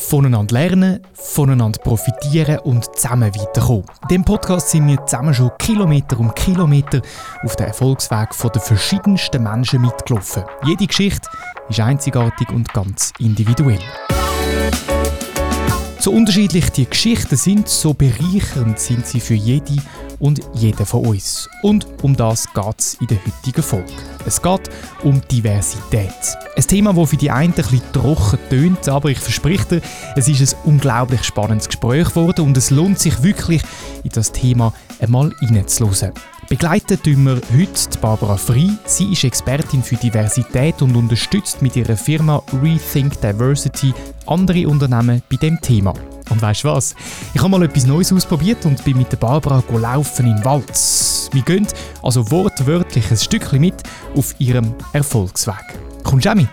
Voneinander lernen, voneinander profitieren und zusammen weiterkommen. In diesem Podcast sind wir zusammen schon Kilometer um Kilometer auf den Erfolgsweg der verschiedensten Menschen mitgelaufen. Jede Geschichte ist einzigartig und ganz individuell. So unterschiedlich die Geschichten sind, so bereichernd sind sie für jede und jeden von uns. Und um das geht es in der heutigen Folge. Es geht um Diversität. Ein Thema, das für die einen ein bisschen trocken tönt, aber ich verspreche dir, es ist ein unglaublich spannendes Gespräch geworden und es lohnt sich wirklich, in das Thema einmal reinzuhören. Begleitet tun wir heute Barbara Frei. Sie ist Expertin für Diversität und unterstützt mit ihrer Firma Rethink Diversity andere Unternehmen bei dem Thema. Und weißt du was? Ich habe mal etwas Neues ausprobiert und bin mit der Barbara laufen im Wald. Wir gehen also wortwörtlich ein Stückchen mit auf ihrem Erfolgsweg. Kommst du auch mit?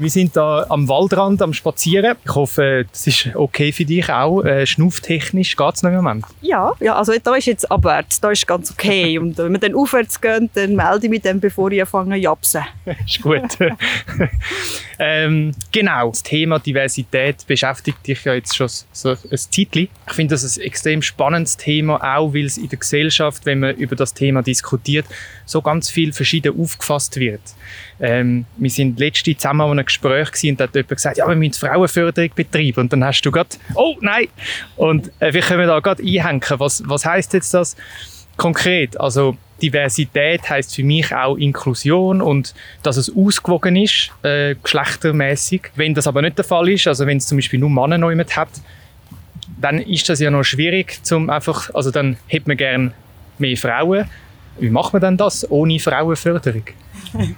Wir sind da am Waldrand am Spazieren. Ich hoffe, das ist okay für dich auch. Äh, schnauftechnisch geht es noch im Moment? Ja, ja, also da ist jetzt abwärts, da ist ganz okay. Und wenn wir dann aufwärts gehen, dann melde ich mich dann, bevor ich anfange zu japsen. ist gut. ähm, genau, das Thema Diversität beschäftigt dich ja jetzt schon so ein Zeitchen. Ich finde das ein extrem spannendes Thema, auch weil es in der Gesellschaft, wenn man über das Thema diskutiert, so ganz viel verschieden aufgefasst wird. Ähm, wir sind letzte zusammen an einem Gespräch und da hat jemand gesagt, ja, wir müssen Frauenförderung betreiben. Und dann hast du gerade, oh nein! Und äh, wir können da gerade einhängen. Was, was heißt jetzt das konkret? Also, Diversität heißt für mich auch Inklusion und dass es ausgewogen ist, äh, geschlechtermäßig. Wenn das aber nicht der Fall ist, also wenn es zum Beispiel nur Männer noch jemand hat, dann ist das ja noch schwierig, zum einfach, also dann hätte man gern mehr Frauen. Wie macht man denn das ohne Frauenförderung?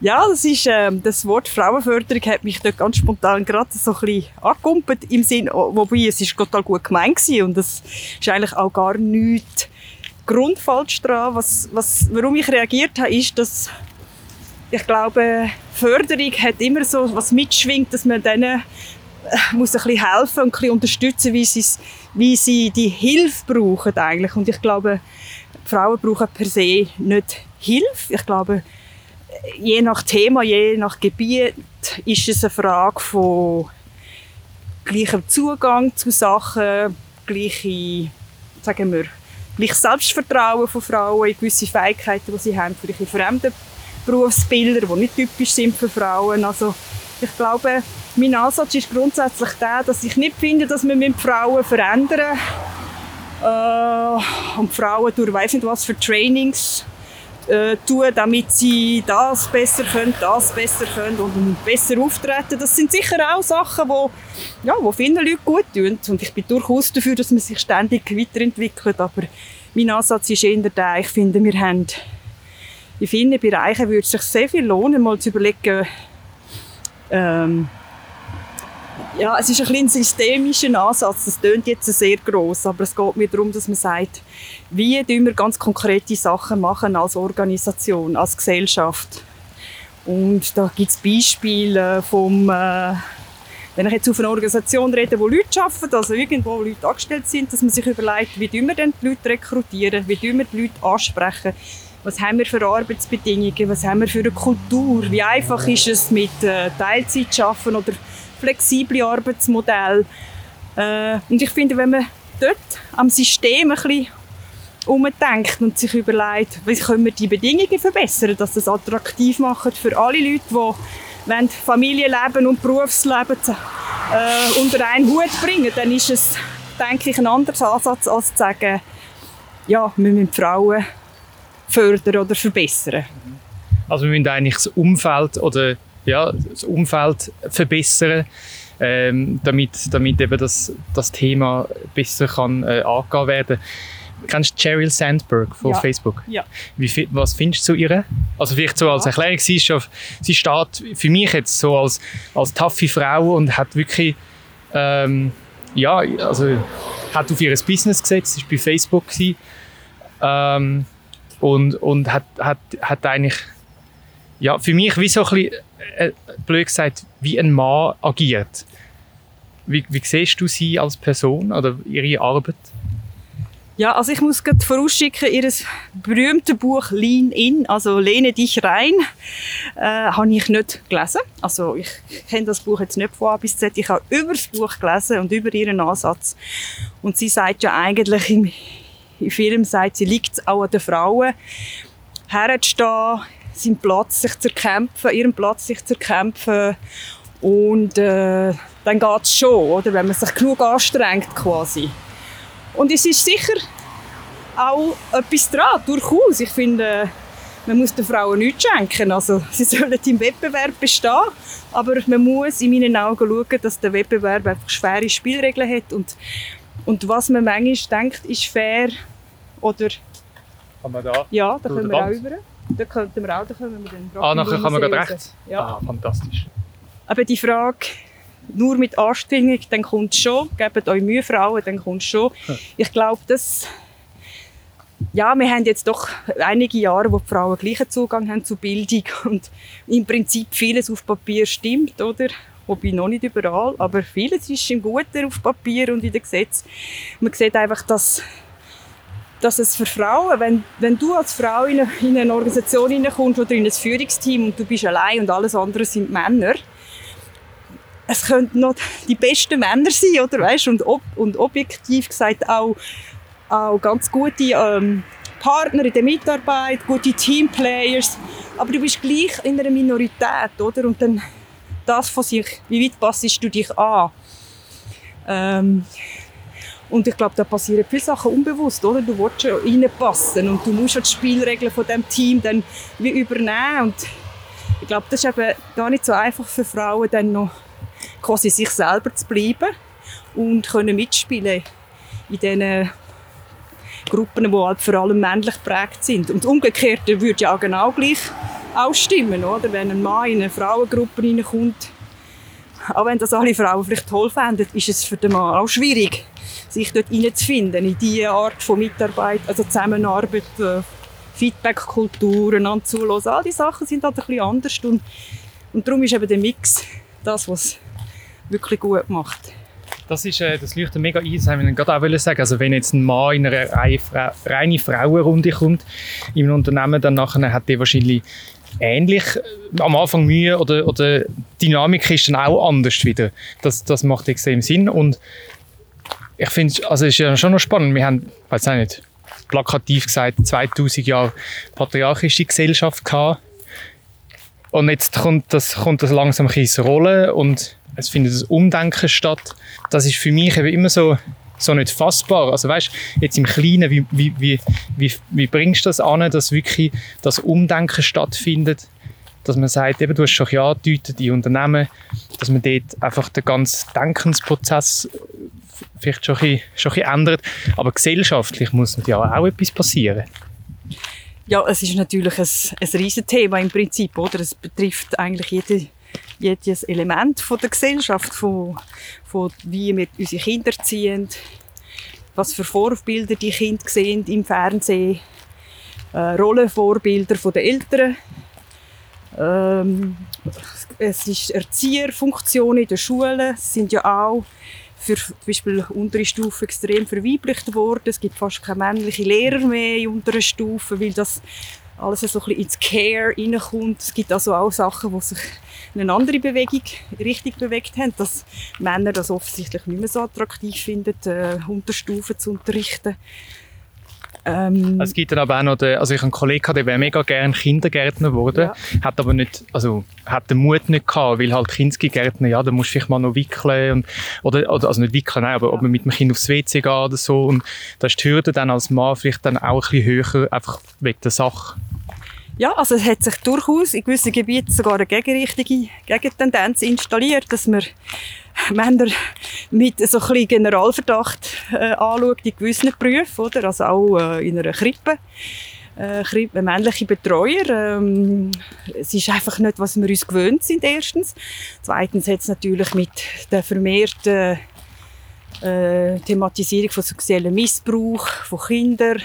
ja, das ist, äh, das Wort Frauenförderung hat mich dort ganz spontan gerade so ein angekumpelt, im Sinn, wobei es ist total gut gemeint war und es ist eigentlich auch gar nichts grundfalsch dran. Was, was, warum ich reagiert habe, ist, dass ich glaube, Förderung hat immer so was mitschwingt, dass man denen äh, muss ein bisschen helfen und ein bisschen unterstützen, wie, wie sie die Hilfe brauchen eigentlich. Und ich glaube, Frauen brauchen per se nicht Hilfe. Ich glaube, je nach Thema, je nach Gebiet ist es eine Frage von gleichem Zugang zu Sachen, gleiche, sagen wir, gleiches Selbstvertrauen von Frauen in gewisse Fähigkeiten, die sie haben, vielleicht in fremden Berufsbilder, die nicht typisch sind für Frauen. Also ich glaube, mein Ansatz ist grundsätzlich der, dass ich nicht finde, dass wir mit Frauen verändern äh, und Frauen durch weiss nicht was für Trainings äh, tun, damit sie das besser können, das besser können und besser auftreten. Das sind sicher auch Sachen, die, ja, die vielen Leuten gut tun. Und ich bin durchaus dafür, dass man sich ständig weiterentwickelt. Aber mein Ansatz ist eher der, ich finde, wir haben in vielen Bereichen würde es sich sehr viel lohnen, mal zu überlegen, ähm, ja, es ist ein, ein systemischer Ansatz. Das klingt jetzt sehr groß, aber es geht mir darum, dass man sagt, wie wir ganz konkrete Sachen machen als Organisation, als Gesellschaft. Und da gibt es Beispiele vom, äh, wenn ich jetzt auf eine Organisation rede, wo Leute arbeiten, also irgendwo Leute angestellt sind, dass man sich überlegt, wie wir denn die Leute rekrutieren, wie wir die Leute ansprechen, was haben wir für Arbeitsbedingungen, was haben wir für eine Kultur, wie einfach ist es mit äh, Teilzeit zu arbeiten oder flexible Arbeitsmodelle. Äh, und ich finde, wenn man dort am System ein bisschen umdenkt und sich überlegt, wie können wir die Bedingungen verbessern, dass das attraktiv macht für alle Leute, die wenn Familienleben und Berufsleben äh, unter einen Hut bringen, dann ist es, denke ich, ein anderer Ansatz, als zu sagen, ja, wir müssen Frauen fördern oder verbessern. Also wir müssen eigentlich das Umfeld oder ja, das Umfeld verbessern, ähm, damit, damit eben das, das Thema besser kann äh, angegangen werden Kennst du Cheryl Sandberg von ja. Facebook? Ja. Wie, was findest du zu ihr? Also vielleicht so als Erklärung, sie, ist schon, sie steht für mich jetzt so als, als taffe Frau und hat wirklich, ähm, ja, also hat auf ihr Business gesetzt, ist bei Facebook gewesen, ähm, und, und hat, hat, hat eigentlich, ja, für mich wie so ein bisschen äh, blöd gesagt, wie ein Mann agiert. Wie, wie siehst du sie als Person oder ihre Arbeit? Ja, also ich muss gerade vorausschicken, ihr berühmtes Buch Lean In, also Lehne dich rein, äh, habe ich nicht gelesen. Also ich kenne das Buch jetzt nicht von A bis Z. Ich habe über das Buch gelesen und über ihren Ansatz. Und sie sagt ja eigentlich im, im Film, sagt sie, liegt es auch an den Frauen, herzustehen, seinen Platz sich zu erkämpfen, ihren Platz sich zu erkämpfen und äh, dann geht es schon, oder? wenn man sich genug anstrengt quasi. Und es ist sicher auch etwas dran, durchaus. Ich finde, man muss den Frauen nichts schenken. Also, sie sollen im Wettbewerb bestehen, aber man muss in meinen Augen schauen, dass der Wettbewerb einfach schwere Spielregeln hat und, und was man manchmal denkt, ist fair oder... Kann man da? Ja, da können wir auch über. Da könnten wir auch, da können wir dann Ah, nachher kann man gerade rechts? Ja. Ah, fantastisch. Aber die Frage, nur mit Anstrengung, dann kommt es schon. Gebt euch Mühe, Frauen, dann kommt es schon. Ich glaube, das... Ja, wir haben jetzt doch einige Jahre, wo die Frauen gleichen Zugang haben zu Bildung und im Prinzip vieles auf Papier stimmt, oder? Wobei noch nicht überall, aber vieles ist im Guten auf Papier und in den Gesetzen. Man sieht einfach, dass, dass es für Frauen, wenn, wenn du als Frau in eine, in eine Organisation hineinkommst oder in ein Führungsteam und du bist allein und alles andere sind Männer, es könnten noch die besten Männer sein, oder weißt? Und, ob, und objektiv gesagt auch, auch ganz gute ähm, Partner in der Mitarbeit, gute Teamplayers, aber du bist gleich in einer Minorität, oder? Und dann das von sich, wie weit passest du dich an? Ähm, und ich glaube, da passieren viele Sachen unbewusst, oder? Du willst schon reinpassen und du musst die Spielregeln von dem Team dann wie übernehmen und ich glaube, das ist eben gar nicht so einfach für Frauen, dann noch quasi sich selber zu bleiben und können mitspielen in diesen Gruppen, die halt vor allem männlich geprägt sind. Und umgekehrt würde ja auch genau gleich ausstimmen, oder? Wenn ein Mann in eine Frauengruppe reinkommt, auch wenn das alle Frauen vielleicht toll fänden, ist es für den Mann auch schwierig, sich dort hineinzufinden, in diese Art von Mitarbeit, also Zusammenarbeit, äh, Feedback-Kultur, einander. All diese Sachen sind halt ein bisschen anders und, und darum ist eben der Mix das, was wirklich gut macht. Das, ist, äh, das leuchtet mega ein, das haben wir gerade auch sagen. Also wenn jetzt ein Mann in eine reine, Fra reine Frauenrunde kommt in einem Unternehmen, dann nachher hat der wahrscheinlich ähnlich äh, am Anfang Mühe oder, oder Dynamik ist dann auch anders wieder. Das, das macht extrem Sinn und ich finde, also es ist ja schon noch spannend. Wir haben, weiß nicht, plakativ gesagt, 2000 Jahre patriarchische Gesellschaft gehabt. Und jetzt kommt das, kommt das langsam ins Rollen und es findet ein Umdenken statt. Das ist für mich eben immer so, so nicht fassbar. Also weißt, jetzt im Kleinen, wie, wie, wie, wie, wie bringst du das an, dass wirklich das Umdenken stattfindet? Dass man sagt, eben, du hast schon ja die Unternehmen, dass man dort einfach den ganzen Denkensprozess vielleicht schon ein, bisschen, schon ein bisschen ändert. Aber gesellschaftlich muss ja auch etwas passieren. Ja, es ist natürlich ein, ein Riesenthema im Prinzip, oder? Es betrifft eigentlich jede, jedes Element von der Gesellschaft, von, von wie wir unsere Kinder ziehen, was für Vorbilder die Kinder sehen im Fernsehen, äh, Rollenvorbilder von den Eltern. Ähm, es ist Erzieherfunktionen in den Schulen, sind ja auch für zum Beispiel untere Stufen extrem verweiblicht worden. Es gibt fast keine männlichen Lehrer mehr in unteren Stufen, weil das alles so ein bisschen ins Care reinkommt. Es gibt also auch Sachen, die sich in eine andere Bewegung richtig bewegt haben, dass Männer das offensichtlich nicht mehr so attraktiv finden, äh, Unterstufen zu unterrichten. Ähm, es gibt dann aber auch noch, den, also ich habe einen Kollegen, der wäre mega gerne Kindergärtner geworden, ja. hat aber nicht, also hat den Mut nicht gehabt, weil halt Kindsgärtner, ja, da musst du vielleicht mal noch wickeln und, oder, oder also nicht wickeln, nein, aber ja. ob man mit dem Kind aufs WC geht oder so und da ist die Hürde dann als Mann vielleicht dann auch ein bisschen höher, einfach wegen der Sache. Ja, also es hat sich durchaus in gewissen Gebieten sogar eine gegenrichtige Gegentendenz installiert, dass man Männer mit so ein bisschen Generalverdacht äh, anschaut in gewissen Berufen, oder? Also auch äh, in einer Krippe. Äh, Krippe, männliche Betreuer. Ähm, es ist einfach nicht, was wir uns gewöhnt sind, erstens. Zweitens hat es natürlich mit der vermehrten äh, Thematisierung von sexuellem Missbrauch von Kindern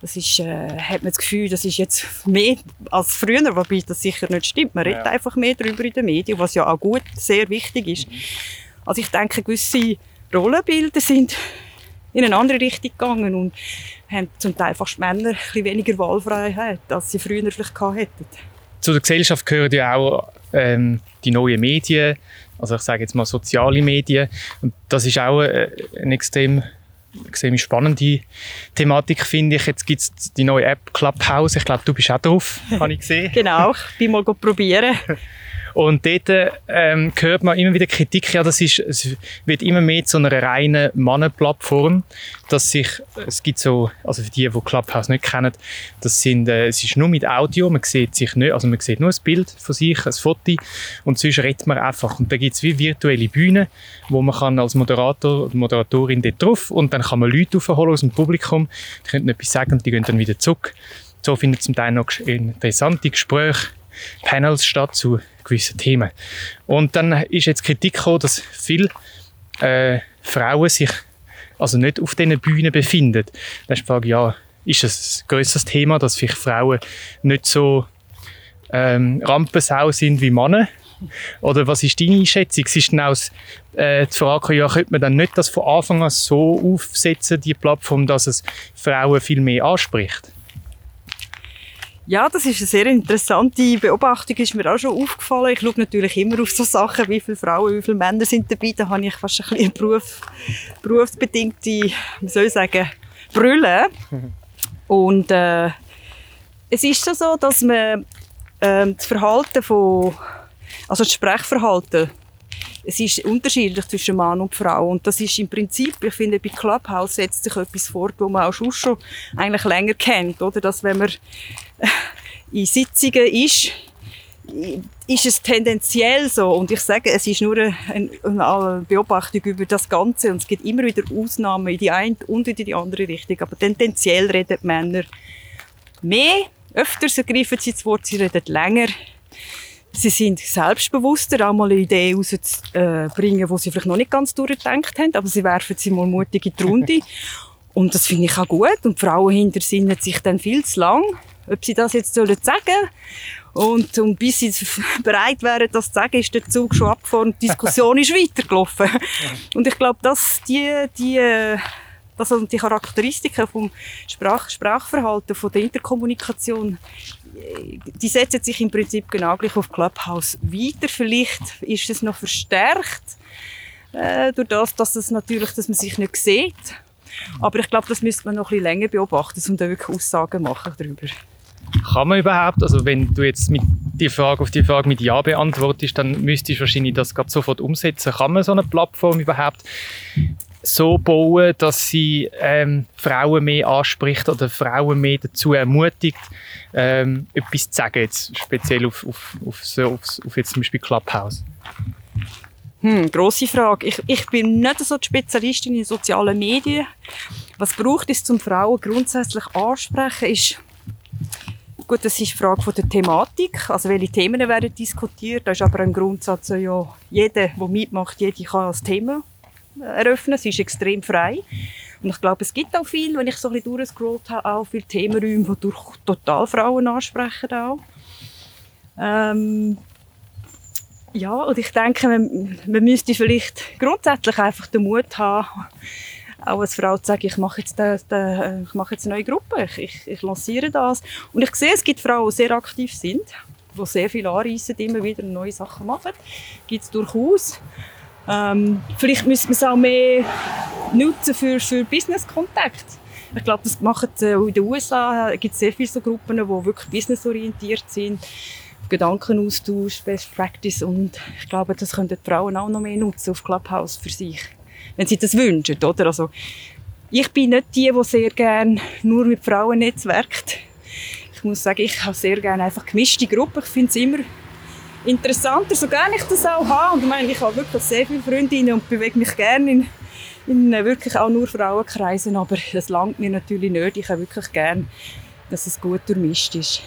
das ist, äh, hat man das Gefühl, das ist jetzt mehr als früher, wobei das sicher nicht stimmt. Man ja. redet einfach mehr darüber in den Medien, was ja auch gut, sehr wichtig ist. Mhm. Also ich denke, gewisse Rollenbilder sind in eine andere Richtung gegangen und haben zum Teil fast Männer ein bisschen weniger Wahlfreiheit, als sie früher vielleicht gehabt hätten. Zu der Gesellschaft gehören ja auch ähm, die neuen Medien, also ich sage jetzt mal soziale Medien. Und das ist auch äh, eine extrem, extrem spannende Thematik, finde ich. Jetzt gibt es die neue App Clubhouse. Ich glaube, du bist auch drauf, habe ich gesehen. genau, ich bin mal probieren. Und dort ähm, hört man immer wieder Kritik, ja, das ist, es wird immer mehr zu einer reinen Mannenplattform, dass sich, es gibt so, also für die, die Clubhouse nicht kennen, das sind, äh, es ist nur mit Audio, man sieht sich nicht, also man sieht nur ein Bild von sich, ein Foto und sonst redet man einfach. Und da gibt es wie virtuelle Bühnen, wo man kann als Moderator oder Moderatorin dort drauf und dann kann man Leute aufholen aus dem Publikum, die können etwas sagen und die gehen dann wieder zurück. So findet zum Teil noch interessante Gespräche Panels statt zu gewissen Themen. Und dann ist jetzt Kritik gekommen, dass viele äh, Frauen sich also nicht auf diesen Bühnen befinden. Dann ist die Frage, ja, ist es ein grösseres Thema, dass vielleicht Frauen nicht so ähm, Rampensau sind wie Männer? Oder was ist deine Einschätzung? Es ist dann auch äh, die Frage, ja, könnte man dann nicht das von Anfang an so aufsetzen, die Plattform, dass es Frauen viel mehr anspricht? Ja, das ist eine sehr interessante Beobachtung, ist mir auch schon aufgefallen. Ich schaue natürlich immer auf so Sachen, wie viele Frauen, wie viele Männer sind dabei. Da habe ich fast ein bisschen Beruf, berufsbedingte, wie soll ich sagen, Brille. Und äh, es ist schon so, dass man äh, das Verhalten von, also das Sprechverhalten es ist unterschiedlich zwischen Mann und Frau. Und das ist im Prinzip, ich finde, bei Clubhouse setzt sich etwas vor, wo man auch schon eigentlich länger kennt, oder? Dass wenn man in Sitzungen ist, ist es tendenziell so. Und ich sage, es ist nur eine, eine, Beobachtung über das Ganze. Und es gibt immer wieder Ausnahmen in die eine und in die andere Richtung. Aber tendenziell reden Männer mehr. Öfters ergreifen sie das Wort, sie reden länger sie sind selbstbewusster, auch mal eine Idee rauszubringen, die sie vielleicht noch nicht ganz durchgedacht haben, aber sie werfen sie mal mutig in die Runde. Und das finde ich auch gut. Und die Frauen hintersinnen sich dann viel zu lang, ob sie das jetzt sollen sagen und, und bis sie bereit wären, das zu sagen, ist der Zug schon abgefahren und die Diskussion ist weitergelaufen. Und ich glaube, dass die, die das also die Charakteristiken vom Sprach Sprachverhalten, von der Interkommunikation, die setzen sich im Prinzip genau gleich auf Clubhouse weiter. Vielleicht ist es noch verstärkt äh, durch das, dass es natürlich, dass man sich nicht sieht. Aber ich glaube, das müsste man noch ein bisschen länger beobachten, um da wirklich Aussagen machen darüber. Kann man überhaupt, also wenn du jetzt mit die Frage auf die Frage mit Ja beantwortest, dann müsstest du wahrscheinlich das gerade sofort umsetzen. Kann man so eine Plattform überhaupt so bauen, dass sie ähm, Frauen mehr anspricht oder Frauen mehr dazu ermutigt, ähm, etwas zu sagen, jetzt speziell auf, auf, auf, so, auf, auf jetzt zum Beispiel Clubhouse? Hm, grosse Frage. Ich, ich bin nicht so die Spezialistin in sozialen Medien. Was braucht es, um Frauen grundsätzlich ansprechen, ist Gut, das ist die Frage von der Thematik, also welche Themen werden diskutiert. Da ist aber ein Grundsatz, ja, jeder, der mitmacht, jede kann das Thema eröffnen. Es ist extrem frei. Und ich glaube, es gibt auch viel, wenn ich so ein bisschen durchgescrollt habe, auch viele Themenräume, die durch total Frauen ansprechen auch. Ähm, ja, und ich denke, man, man müsste vielleicht grundsätzlich einfach den Mut haben, auch als Frau zu sagen, ich mache jetzt, den, den, ich mache jetzt eine neue Gruppe, ich, ich, ich lanciere das. Und ich sehe, es gibt Frauen, die sehr aktiv sind, die sehr viel anreissen, immer wieder neue Sachen machen. Gibt es durchaus. Ähm, vielleicht müsste man es auch mehr nutzen für, für Business-Kontakt. Ich glaube, das machen äh, in den USA gibt sehr viele so Gruppen, die wirklich businessorientiert sind. Gedankenaustausch, Best Practice und ich glaube, das könnten die Frauen auch noch mehr nutzen auf Clubhouse für sich, wenn sie das wünschen, oder? Also, ich bin nicht die, die sehr gerne nur mit Frauen netzwerkt. Ich muss sagen, ich habe sehr gerne einfach gemischte Gruppen. Ich finde es immer interessanter, so gerne ich das auch habe. Und ich meine, ich habe wirklich sehr viele Freundinnen und bewege mich gerne in, in wirklich auch nur Frauenkreisen, aber das langt mir natürlich nicht. Ich habe wirklich gerne, dass es gut durchmischt ist.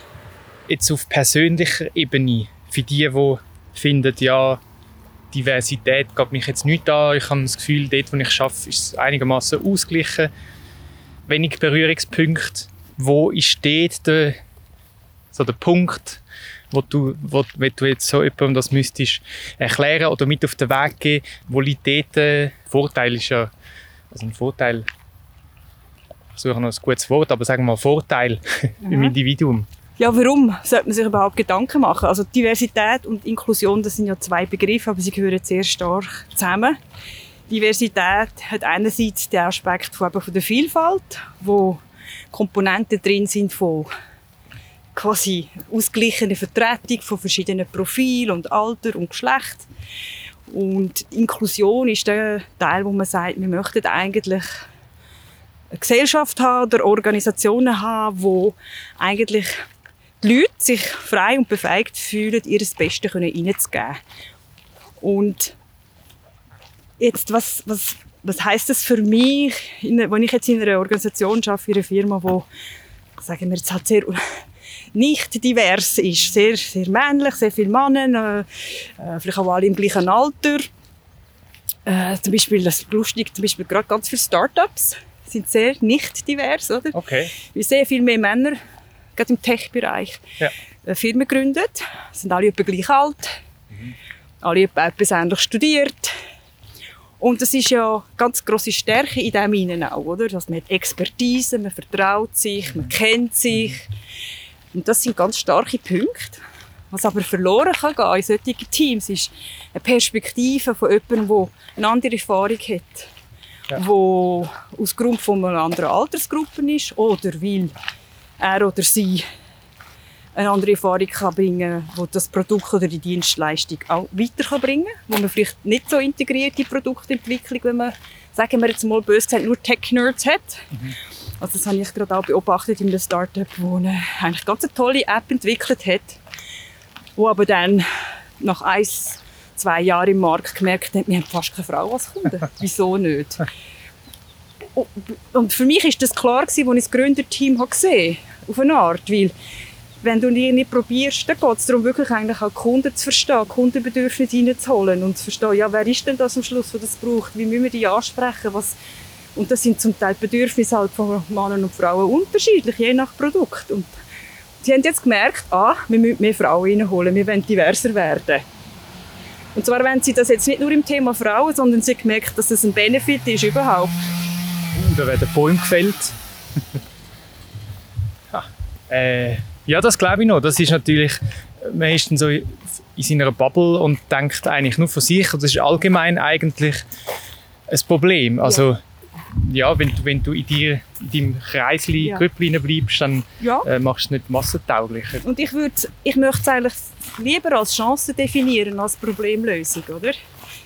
Jetzt auf persönlicher Ebene, für die, die finden, ja, Diversität geht mich jetzt nicht an. Ich habe das Gefühl, dort, wo ich arbeite, ist es einigermaßen ausgeglichen. Wenig Berührungspunkte. Wo ist dort der, so der Punkt, wo du, wo, wenn du jetzt so jemandem das müsstest erklären oder mit auf den Weg geben, wo liegt dort, Vorteil ist ja, also ein Vorteil ich suche noch ein gutes Wort, aber sagen wir mal Vorteil im Individuum? Ja, warum sollte man sich überhaupt Gedanken machen? Also Diversität und Inklusion, das sind ja zwei Begriffe, aber sie gehören sehr stark zusammen. Diversität hat einerseits den Aspekt von, von der Vielfalt, wo Komponenten drin sind von quasi ausgeglichene Vertretung von verschiedenen Profilen und Alter und Geschlecht. Und Inklusion ist der Teil, wo man sagt, wir möchten eigentlich eine Gesellschaft haben oder Organisationen haben, wo eigentlich die Leute sich frei und befähigt fühlen, ihr Bestes reinzugeben. Und jetzt, was, was, was heißt das für mich, wenn ich jetzt in einer Organisation arbeite, in einer Firma, wo, sagen wir jetzt halt sehr nicht divers ist, sehr, sehr männlich, sehr viele Männer, äh, äh, vielleicht auch alle im gleichen Alter. Äh, zum Beispiel, das ist lustig, zum Beispiel gerade ganz viele Startups sind sehr nicht divers, oder? Okay. Wir sehen viel mehr Männer, gerade im Tech-Bereich, ja. Äh, Firmen gegründet, sind alle etwa gleich alt, mhm. alle etwa etwas ähnlich studiert, und das ist ja ganz große Stärke in diesem Innen auch, oder? Dass man hat Expertise, man vertraut sich, man kennt sich. Und das sind ganz starke Punkte. Was aber verloren kann gehen in solchen Teams, ist eine Perspektive von jemandem, der eine andere Erfahrung hat. Ja. Der aus Grund von einer anderen Altersgruppe ist oder weil er oder sie eine andere Erfahrung kann bringen kann, die das Produkt oder die Dienstleistung auch weiter kann bringen kann, wo man vielleicht nicht so integrierte Produktentwicklung, wenn man, sagen wir jetzt mal böse gesagt, nur Tech-Nerds hat. Mhm. Also das habe ich gerade auch beobachtet in einem Startup, wo eine eigentlich ganz eine tolle App entwickelt hat, wo aber dann nach ein, zwei Jahren im Markt gemerkt hat, wir haben fast keine Frau als Kunde. Wieso nicht? Und für mich ist das klar gewesen, als ich das Gründerteam gesehen habe, auf eine Art, weil wenn du nicht probierst, dann geht es darum, wirklich eigentlich auch Kunden zu verstehen, Kundenbedürfnisse reinzuholen und zu verstehen, ja, wer ist denn das am Schluss, der das braucht, wie müssen wir die ansprechen, was, und das sind zum Teil Bedürfnisse halt von Männern und Frauen unterschiedlich, je nach Produkt. Und sie haben jetzt gemerkt, ah, wir müssen mehr Frauen reinholen, wir wollen diverser werden. Und zwar wenn sie das jetzt nicht nur im Thema Frauen, sondern sie haben gemerkt, dass es ein Benefit ist überhaupt. Uh, da werden Bäume gefällt. ah, äh ja, das glaube ich noch. Das ist natürlich, man ist dann so in seiner Bubble und denkt eigentlich nur von sich. Und das ist allgemein eigentlich ein Problem. Also, ja ja, wenn, wenn du in, dir, in deinem Kreisli, ja. Grüppli bleibst, dann ja. äh, machst du es nicht massentauglicher. Und ich, ich möchte es eigentlich lieber als Chance definieren, als Problemlösung, oder?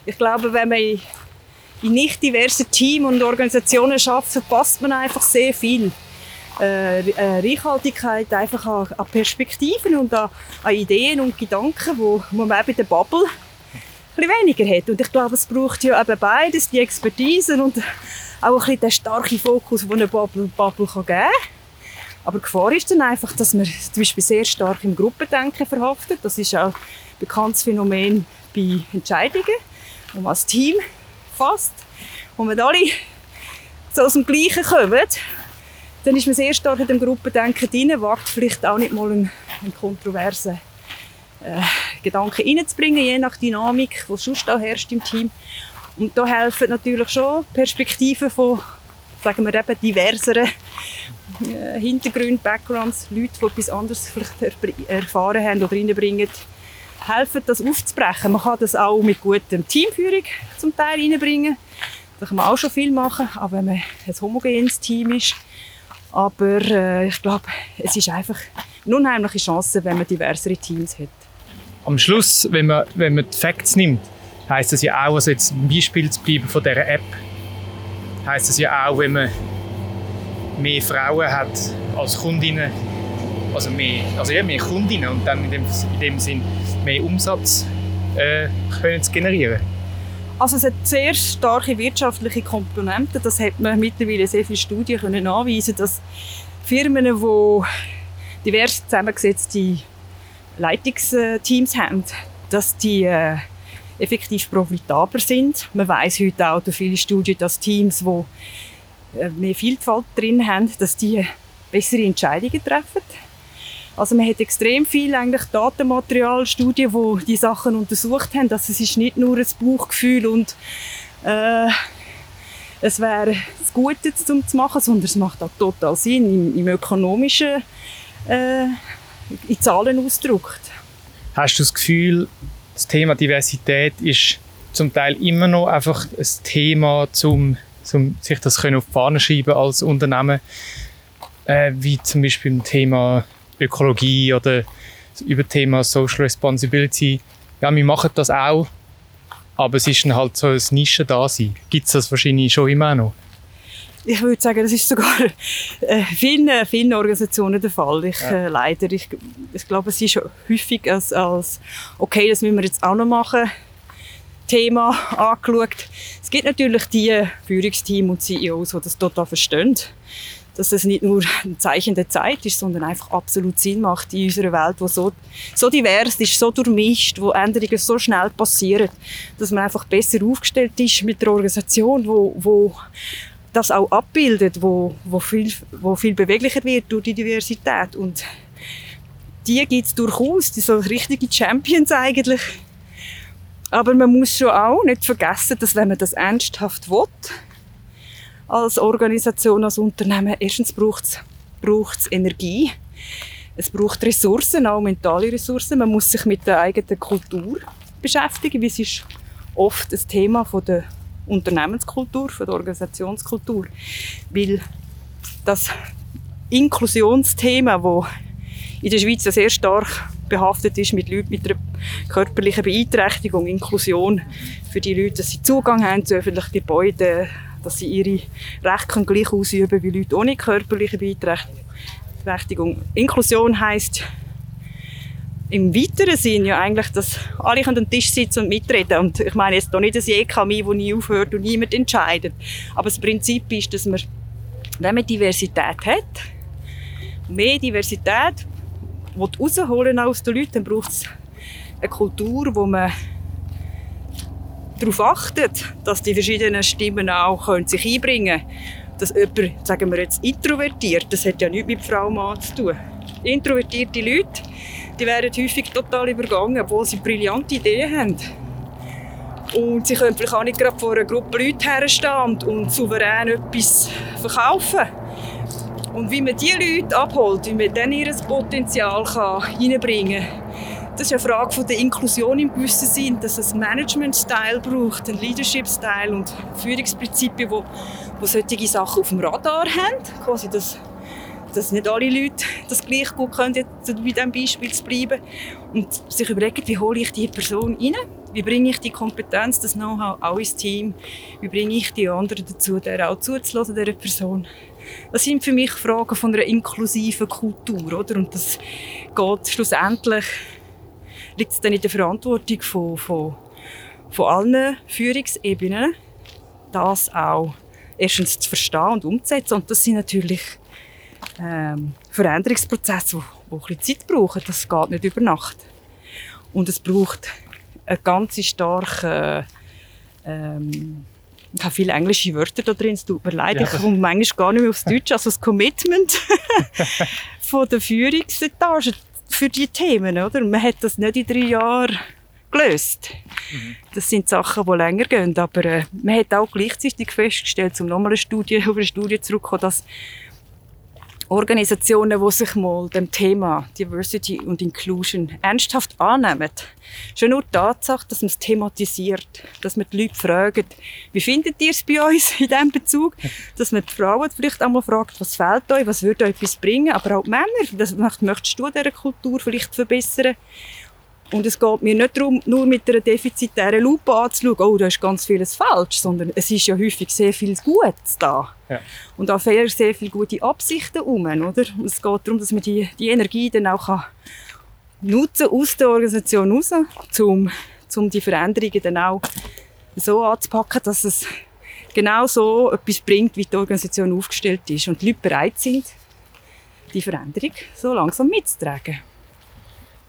Ich glaube, wenn man in nicht diversen Teams und Organisationen arbeitet, verpasst man einfach sehr viel äh, äh, Reichhaltigkeit einfach an, an, Perspektiven und an, an, Ideen und Gedanken, wo, wo man eben in der Bubble ein weniger hat. Und ich glaube, es braucht ja eben beides, die Expertise und auch ein bisschen den starken Fokus, den eine Bubble, Bubble kann geben kann. Aber die Gefahr ist dann einfach, dass man zum Beispiel sehr stark im Gruppendenken verhaftet. Das ist auch ein bekanntes Phänomen bei Entscheidungen, wo man als Team fasst, wo man alle so aus dem Gleichen kommen dann ist man sehr stark in dem Gruppendenken drin, wagt vielleicht auch nicht mal einen, einen kontroversen äh, Gedanken reinzubringen, je nach Dynamik, die sonst auch herrscht im Team. Und da helfen natürlich schon Perspektiven von, sagen wir eben, diverseren äh, Hintergründen, Backgrounds, Leute, die etwas anderes vielleicht erfahren haben oder reinbringen, helfen, das aufzubrechen. Man kann das auch mit guter Teamführung zum Teil reinbringen. Da kann man auch schon viel machen, aber wenn man ein homogenes Team ist, aber äh, ich glaube, es ist einfach eine unheimliche Chance, wenn man diversere Teams hat. Am Schluss, wenn man, wenn man die Facts nimmt, heißt das ja auch, also jetzt ein Beispiel zu bleiben von dieser App, heißt das ja auch, wenn man mehr Frauen hat als Kundinnen, also mehr, also ja, mehr Kundinnen und dann in dem, in dem Sinn mehr Umsatz äh, können zu generieren. Also es hat sehr starke wirtschaftliche Komponenten. Das hat man mittlerweile sehr viele Studien können nachweisen, dass Firmen, die divers zusammengesetzte Leitungsteams haben, dass die äh, effektiv profitabler sind. Man weiß heute auch durch viele Studien, dass Teams, die äh, mehr Vielfalt drin haben, dass die bessere Entscheidungen treffen. Also man hat extrem viel eigentlich Datenmaterial, Studien, wo die Sachen untersucht haben. Also es ist nicht nur ein Bauchgefühl und äh, es wäre das Gute zum zu machen, sondern es macht auch total Sinn im, im ökonomischen, äh, in Zahlen ausgedrückt. Hast du das Gefühl, das Thema Diversität ist zum Teil immer noch einfach ein Thema, um, um sich das können auf die Fahne schreiben als Unternehmen, äh, wie zum Beispiel im Thema Ökologie oder über Thema Social Responsibility. Ja, wir machen das auch, aber es ist halt so ein Nische da sein. Gibt es das wahrscheinlich schon immer noch? Ich würde sagen, das ist sogar äh, vielen, vielen Organisationen der Fall. Ich, ja. äh, leider, ich, ich glaube, es ist häufig als, als okay, das müssen wir jetzt auch noch machen, Thema angeschaut. Es gibt natürlich die Führungsteams und CEOs, die das total verstehen dass es nicht nur ein Zeichen der Zeit ist, sondern einfach absolut Sinn macht in unserer Welt, die so, so divers ist, so durchmischt, wo Änderungen so schnell passieren, dass man einfach besser aufgestellt ist mit der Organisation, wo, wo das auch abbildet, wo, wo, viel, wo viel beweglicher wird durch die Diversität. Und die gibt es durchaus, die sind richtige Champions eigentlich. Aber man muss schon auch nicht vergessen, dass wenn man das ernsthaft will, als Organisation, als Unternehmen. Erstens braucht es Energie. Es braucht Ressourcen, auch mentale Ressourcen. Man muss sich mit der eigenen Kultur beschäftigen, wie es ist oft ein Thema von der Unternehmenskultur, von der Organisationskultur. Weil das Inklusionsthema, das in der Schweiz sehr stark behaftet ist mit Leuten mit einer körperlichen Beeinträchtigung, Inklusion für die Leute, dass sie Zugang haben zu öffentlichen Gebäuden, dass sie ihre Rechte gleich ausüben wie Leute ohne körperliche Beeinträchtigung. Inklusion heißt im weiteren Sinn ja eigentlich, dass alle an den Tisch sitzen und mitreden. Und ich meine jetzt hier nicht das EKMI, wo nie aufhört und niemand entscheidet. Aber das Prinzip ist, dass man, wenn man Diversität hat, mehr Diversität rausholen aus den Leuten, dann braucht es eine Kultur, wo man darauf achtet, dass die verschiedenen Stimmen auch können sich einbringen können. Dass jemand, sagen wir jetzt, introvertiert, das hat ja nichts mit Frau Mann zu tun. Introvertierte Leute, die werden häufig total übergangen, obwohl sie brillante Ideen haben. Und sie können vielleicht auch nicht gerade vor einer Gruppe Leute herstehen und souverän etwas verkaufen. Und wie man diese Leute abholt, wie man dann ihr Potenzial reinbringen kann, das ist eine Frage von der Inklusion im gewissen Sinn, dass es Management-Style braucht, einen Leadership-Style und Führungsprinzipien, wo, wo solche Sachen auf dem Radar haben. Quasi, dass, dass nicht alle Leute das gleich gut können, bei diesem Beispiel zu bleiben. Und sich überlegen, wie hole ich diese Person rein? Wie bringe ich die Kompetenz, das Know-how auch ins Team? Wie bringe ich die anderen dazu, der auch zuzulassen, dieser Person? Das sind für mich Fragen von einer inklusiven Kultur, oder? Und das geht schlussendlich liegt es dann in der Verantwortung von, von, von allen Führungsebenen, das auch erstens zu verstehen und umzusetzen. Und das sind natürlich ähm, Veränderungsprozesse, die, die ein bisschen Zeit brauchen. Das geht nicht über Nacht. Und es braucht eine ganz starke ähm, ich habe viele englische Wörter da drin, es tut mir leid, ja. ich komme manchmal gar nicht mehr aufs Deutsch, also das Commitment von der Führungsetage, für die Themen, oder? Man hat das nicht in drei Jahren gelöst. Mhm. Das sind Sachen, die länger gehen, aber äh, man hat auch gleichzeitig festgestellt, um nochmal eine Studie, auf eine Studie zurückzukommen, dass Organisationen, die sich mal dem Thema Diversity und Inclusion ernsthaft annehmen, schon nur die Tatsache, dass man es thematisiert, dass man die Leute fragt, wie findet ihr es bei uns in diesem Bezug, dass man die Frauen vielleicht einmal fragt, was fehlt euch, was würde euch etwas bringen, aber auch die Männer, das möchtest du diese Kultur vielleicht verbessern? Und es geht mir nicht darum, nur mit einer defizitären Lupe anzuschauen, oh, da ist ganz vieles falsch, sondern es ist ja häufig sehr viel Gutes da. Ja. Und auch sehr, sehr viele gute Absichten um, oder? Und es geht darum, dass man die, die Energie dann auch kann nutzen aus der Organisation raus, um, um die Veränderungen dann auch so anzupacken, dass es genau so etwas bringt, wie die Organisation aufgestellt ist und die Leute bereit sind, die Veränderung so langsam mitzutragen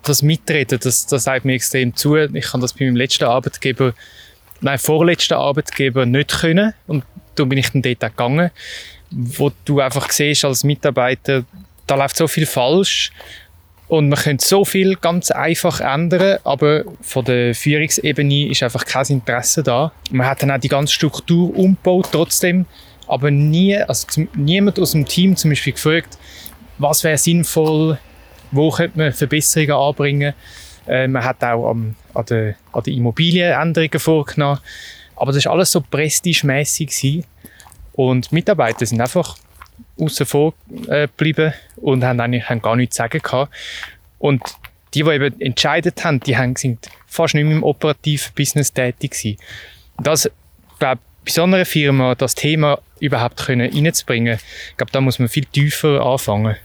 das Mitreden, das, das sagt mir extrem zu. Ich kann das bei meinem letzten Arbeitgeber, nein, vorletzten Arbeitgeber nicht können. Und da bin ich dann dort auch gegangen, wo du einfach siehst als Mitarbeiter, da läuft so viel falsch. Und man könnte so viel ganz einfach ändern, aber von der Führungsebene ist einfach kein Interesse da. Man hat dann auch die ganze Struktur umgebaut trotzdem, aber nie, also niemand aus dem Team zum Beispiel gefragt, was wäre sinnvoll, wo könnte man Verbesserungen anbringen. Äh, man hat auch am, an den an der Immobilienänderungen vorgenommen. Aber das war alles so prestigemässig. Und die Mitarbeiter sind einfach außen vor äh, geblieben und haben eigentlich haben gar nichts zu sagen gehabt. Und die, die eben entscheidet haben, die haben, sind fast nicht mehr im operativen Business tätig gewesen. Das, glaube bei so einer Firma das Thema überhaupt reinzubringen, ich glaube, da muss man viel tiefer anfangen.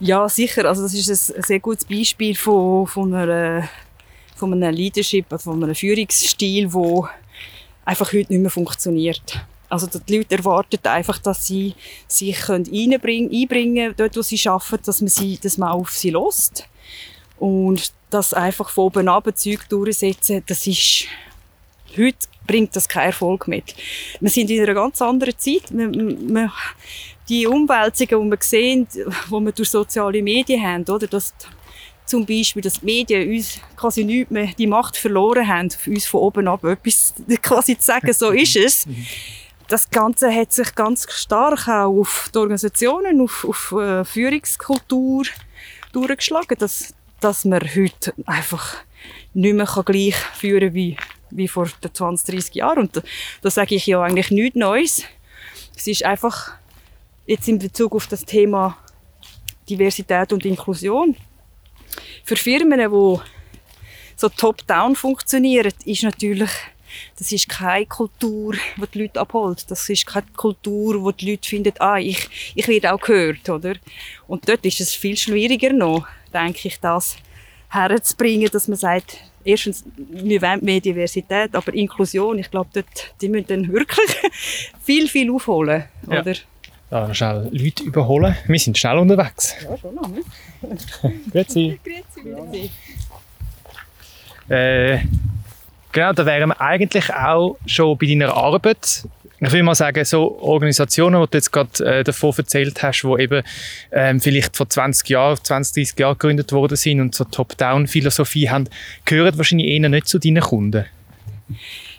Ja, sicher. Also das ist ein sehr gutes Beispiel von, von, einer, von einem Leadership, von einem Führungsstil, wo einfach heute nicht mehr funktioniert. Also die Leute erwarten einfach, dass sie sich einbringen können, dort wo sie arbeiten, dass man, sie, dass man auf sie lässt. Und das einfach von oben ab Zeug durchsetzen, das ist, heute bringt das keinen Erfolg mit. Wir sind in einer ganz anderen Zeit. Wir, wir, die Umwälzungen, die wir sehen, die wir durch soziale Medien haben, oder, dass zum Beispiel, dass die Medien uns quasi nicht mehr die Macht verloren haben, uns von oben ab etwas quasi zu sagen, so ist es. Das Ganze hat sich ganz stark auch auf die Organisationen, auf, auf äh, Führungskultur durchgeschlagen, dass, dass man heute einfach nicht mehr gleich führen kann wie, wie vor 20, 30 Jahren. Und da sage ich ja eigentlich nichts Neues. Es ist einfach jetzt in Bezug auf das Thema Diversität und Inklusion für Firmen, die so top-down funktionieren, ist natürlich, das ist keine Kultur, die die Leute abholt. Das ist keine Kultur, wo die Leute finden, ah, ich, ich werde auch gehört, oder? Und dort ist es viel schwieriger noch, denke ich, das herzubringen, dass man sagt, erstens, wir wollen mehr Diversität, aber Inklusion, ich glaube, dort, die müssen dann wirklich viel, viel aufholen, ja. oder? Ja, schnell Leute überholen. Wir sind schnell unterwegs. Ja, schon noch. Ne? Grüezi. Grüezi, grüezi. Äh, genau, da wären wir eigentlich auch schon bei deiner Arbeit. Ich will mal sagen, so Organisationen, die du jetzt gerade äh, davon erzählt hast, die eben ähm, vielleicht vor 20 Jahren, 20, 30 Jahren gegründet worden sind und so Top-Down-Philosophie haben, gehören wahrscheinlich eher nicht zu deinen Kunden.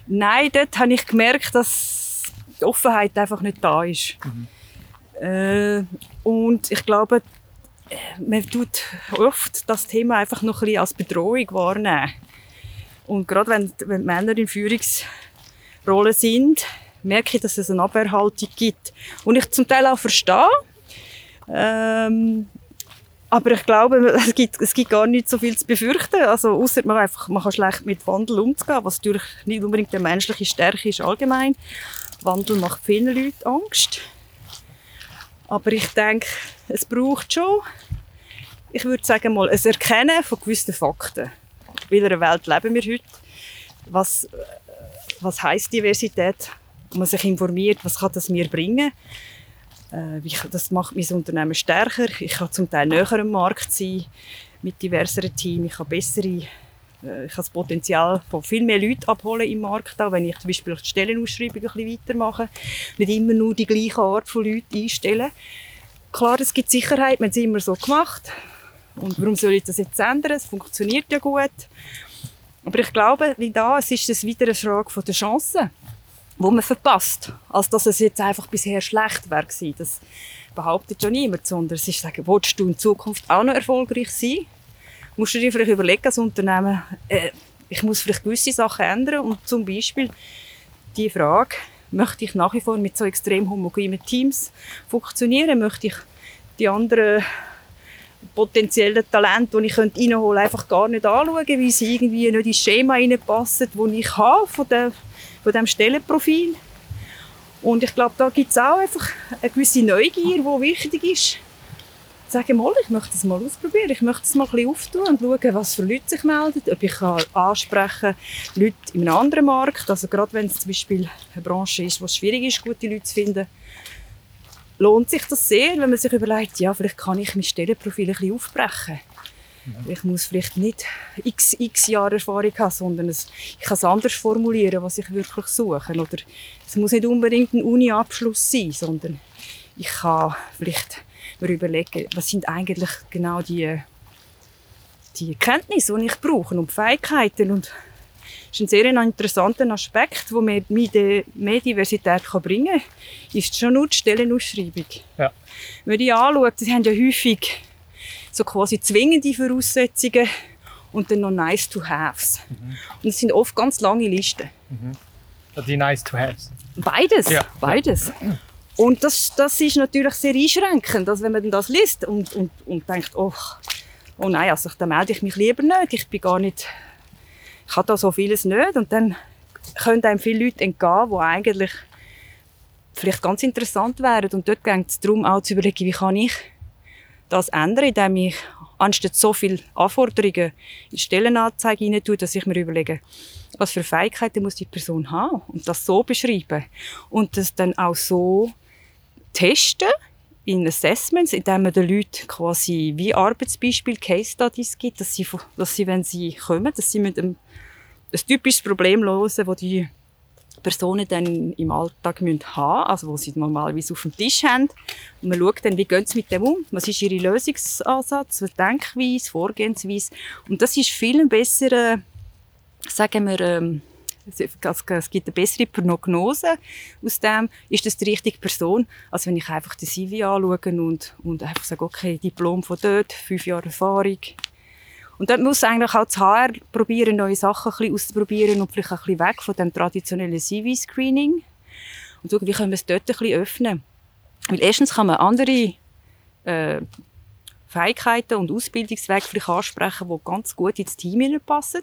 Nein, dort habe ich gemerkt, dass die Offenheit einfach nicht da ist. Mhm. Äh, und ich glaube, man tut oft das Thema einfach noch ein bisschen als Bedrohung wahrnehmen. Und gerade wenn, wenn Männer in Führungsrollen sind, merke ich, dass es eine Abwehrhaltung gibt. Und ich zum Teil auch verstehe. Ähm, aber ich glaube, es gibt, es gibt gar nicht so viel zu befürchten. Also, außer man einfach, man kann schlecht mit Wandel umgehen, was natürlich nicht unbedingt eine menschliche Stärke ist allgemein. Wandel macht vielen Leuten Angst. Aber ich denke, es braucht schon, ich würde sagen mal, ein Erkennen von gewissen Fakten. In welcher Welt leben wir heute? Was, was heisst Diversität? Man sich informiert, was kann das mir bringen? Äh, das macht mein Unternehmen stärker. Ich kann zum Teil näher am Markt sein, mit diverseren Teams. Ich habe bessere äh, ich kann das Potenzial von viel mehr Leuten abholen im Markt, auch wenn ich zum Beispiel die Stellenausschreibung ein bisschen weitermache. Nicht immer nur die gleiche Art von Leuten einstellen. Klar, es gibt Sicherheit, man hat es immer so gemacht. Und warum soll ich das jetzt ändern? Es funktioniert ja gut. Aber ich glaube, wie da, es ist es wieder eine Frage von der Chancen, die man verpasst. Als dass es jetzt einfach bisher schlecht wäre Das behauptet ja niemand, sondern es ist sagen, willst du in Zukunft auch noch erfolgreich sein? Musst du dir vielleicht überlegen als Unternehmen, äh, ich muss vielleicht gewisse Sachen ändern und zum Beispiel die Frage, möchte ich nach wie vor mit so extrem homogenen Teams funktionieren? Möchte ich die anderen potenziellen Talente, die ich reinholen könnte, einfach gar nicht anschauen, weil sie irgendwie nicht ins Schema reinpassen, das ich habe von, der, von dem Stellenprofil. Und ich glaube, da gibt es auch einfach eine gewisse Neugier, die wichtig ist sagen, mal, ich möchte das mal ausprobieren. Ich möchte es mal ein bisschen auftun und schauen, was für Leute sich melden. Ob ich kann ansprechen Leute in einem anderen Markt. Also gerade wenn es zum Beispiel eine Branche ist, wo es schwierig ist, gute Leute zu finden, lohnt sich das sehr, wenn man sich überlegt, ja, vielleicht kann ich mein Stellenprofil ein bisschen aufbrechen. Ja. Ich muss vielleicht nicht x, x Jahre Erfahrung haben, sondern es, ich kann es anders formulieren, was ich wirklich suche. Oder es muss nicht unbedingt ein Uni-Abschluss sein, sondern ich kann vielleicht mir überlegen, was sind eigentlich genau die, die Kenntnisse, die ich brauche und die Fähigkeiten und das ist ein sehr interessanter Aspekt, den mir mehr Diversität bringen kann, ist schon nur die Stellenausschreibung. Ja. Wenn man die anschaut, sie haben ja häufig so quasi zwingende Voraussetzungen und dann noch nice to haves. Mhm. Und es sind oft ganz lange Listen. Mhm. Die nice to haves. Beides, ja. beides. Und das, das ist natürlich sehr einschränkend, dass wenn man das liest und, und, und denkt, oh, oh nein, also dann melde ich mich lieber nicht, ich bin gar nicht, ich habe da so vieles nicht. Und dann können einem viele Leute entgehen, die eigentlich vielleicht ganz interessant wären. Und dort geht es darum auch zu überlegen, wie kann ich das ändern, indem ich anstatt so viele Anforderungen in Stellenanzeige hinein tue, dass ich mir überlege, was für Fähigkeiten muss die Person haben und das so beschreiben. Und das dann auch so testen in Assessments, indem man den Leuten quasi wie Arbeitsbeispiel Case Studies gibt, dass sie, dass sie wenn sie kommen, dass sie mit einem ein typisches Problem lösen, das die Personen dann im Alltag haben müssen, also wo sie normalerweise auf dem Tisch haben. Und man schaut dann, wie gehen sie mit dem um, was ist ihre Lösungsansatz, was Denkweise, Vorgehensweise. Und das ist viel ein besserer, sagen wir, ähm, es gibt eine bessere Prognose aus dem, ist das die richtige Person, als wenn ich einfach den CV anschaue und, und einfach sage, okay, Diplom von dort, fünf Jahre Erfahrung, und dort muss eigentlich auch das HR probieren, neue Sachen ein bisschen auszuprobieren und vielleicht ein bisschen weg von dem traditionellen CV-Screening. Und schauen, wie können wir es dort ein bisschen öffnen. Weil erstens kann man andere äh, Fähigkeiten und Ausbildungswege vielleicht ansprechen, die ganz gut ins Team passen.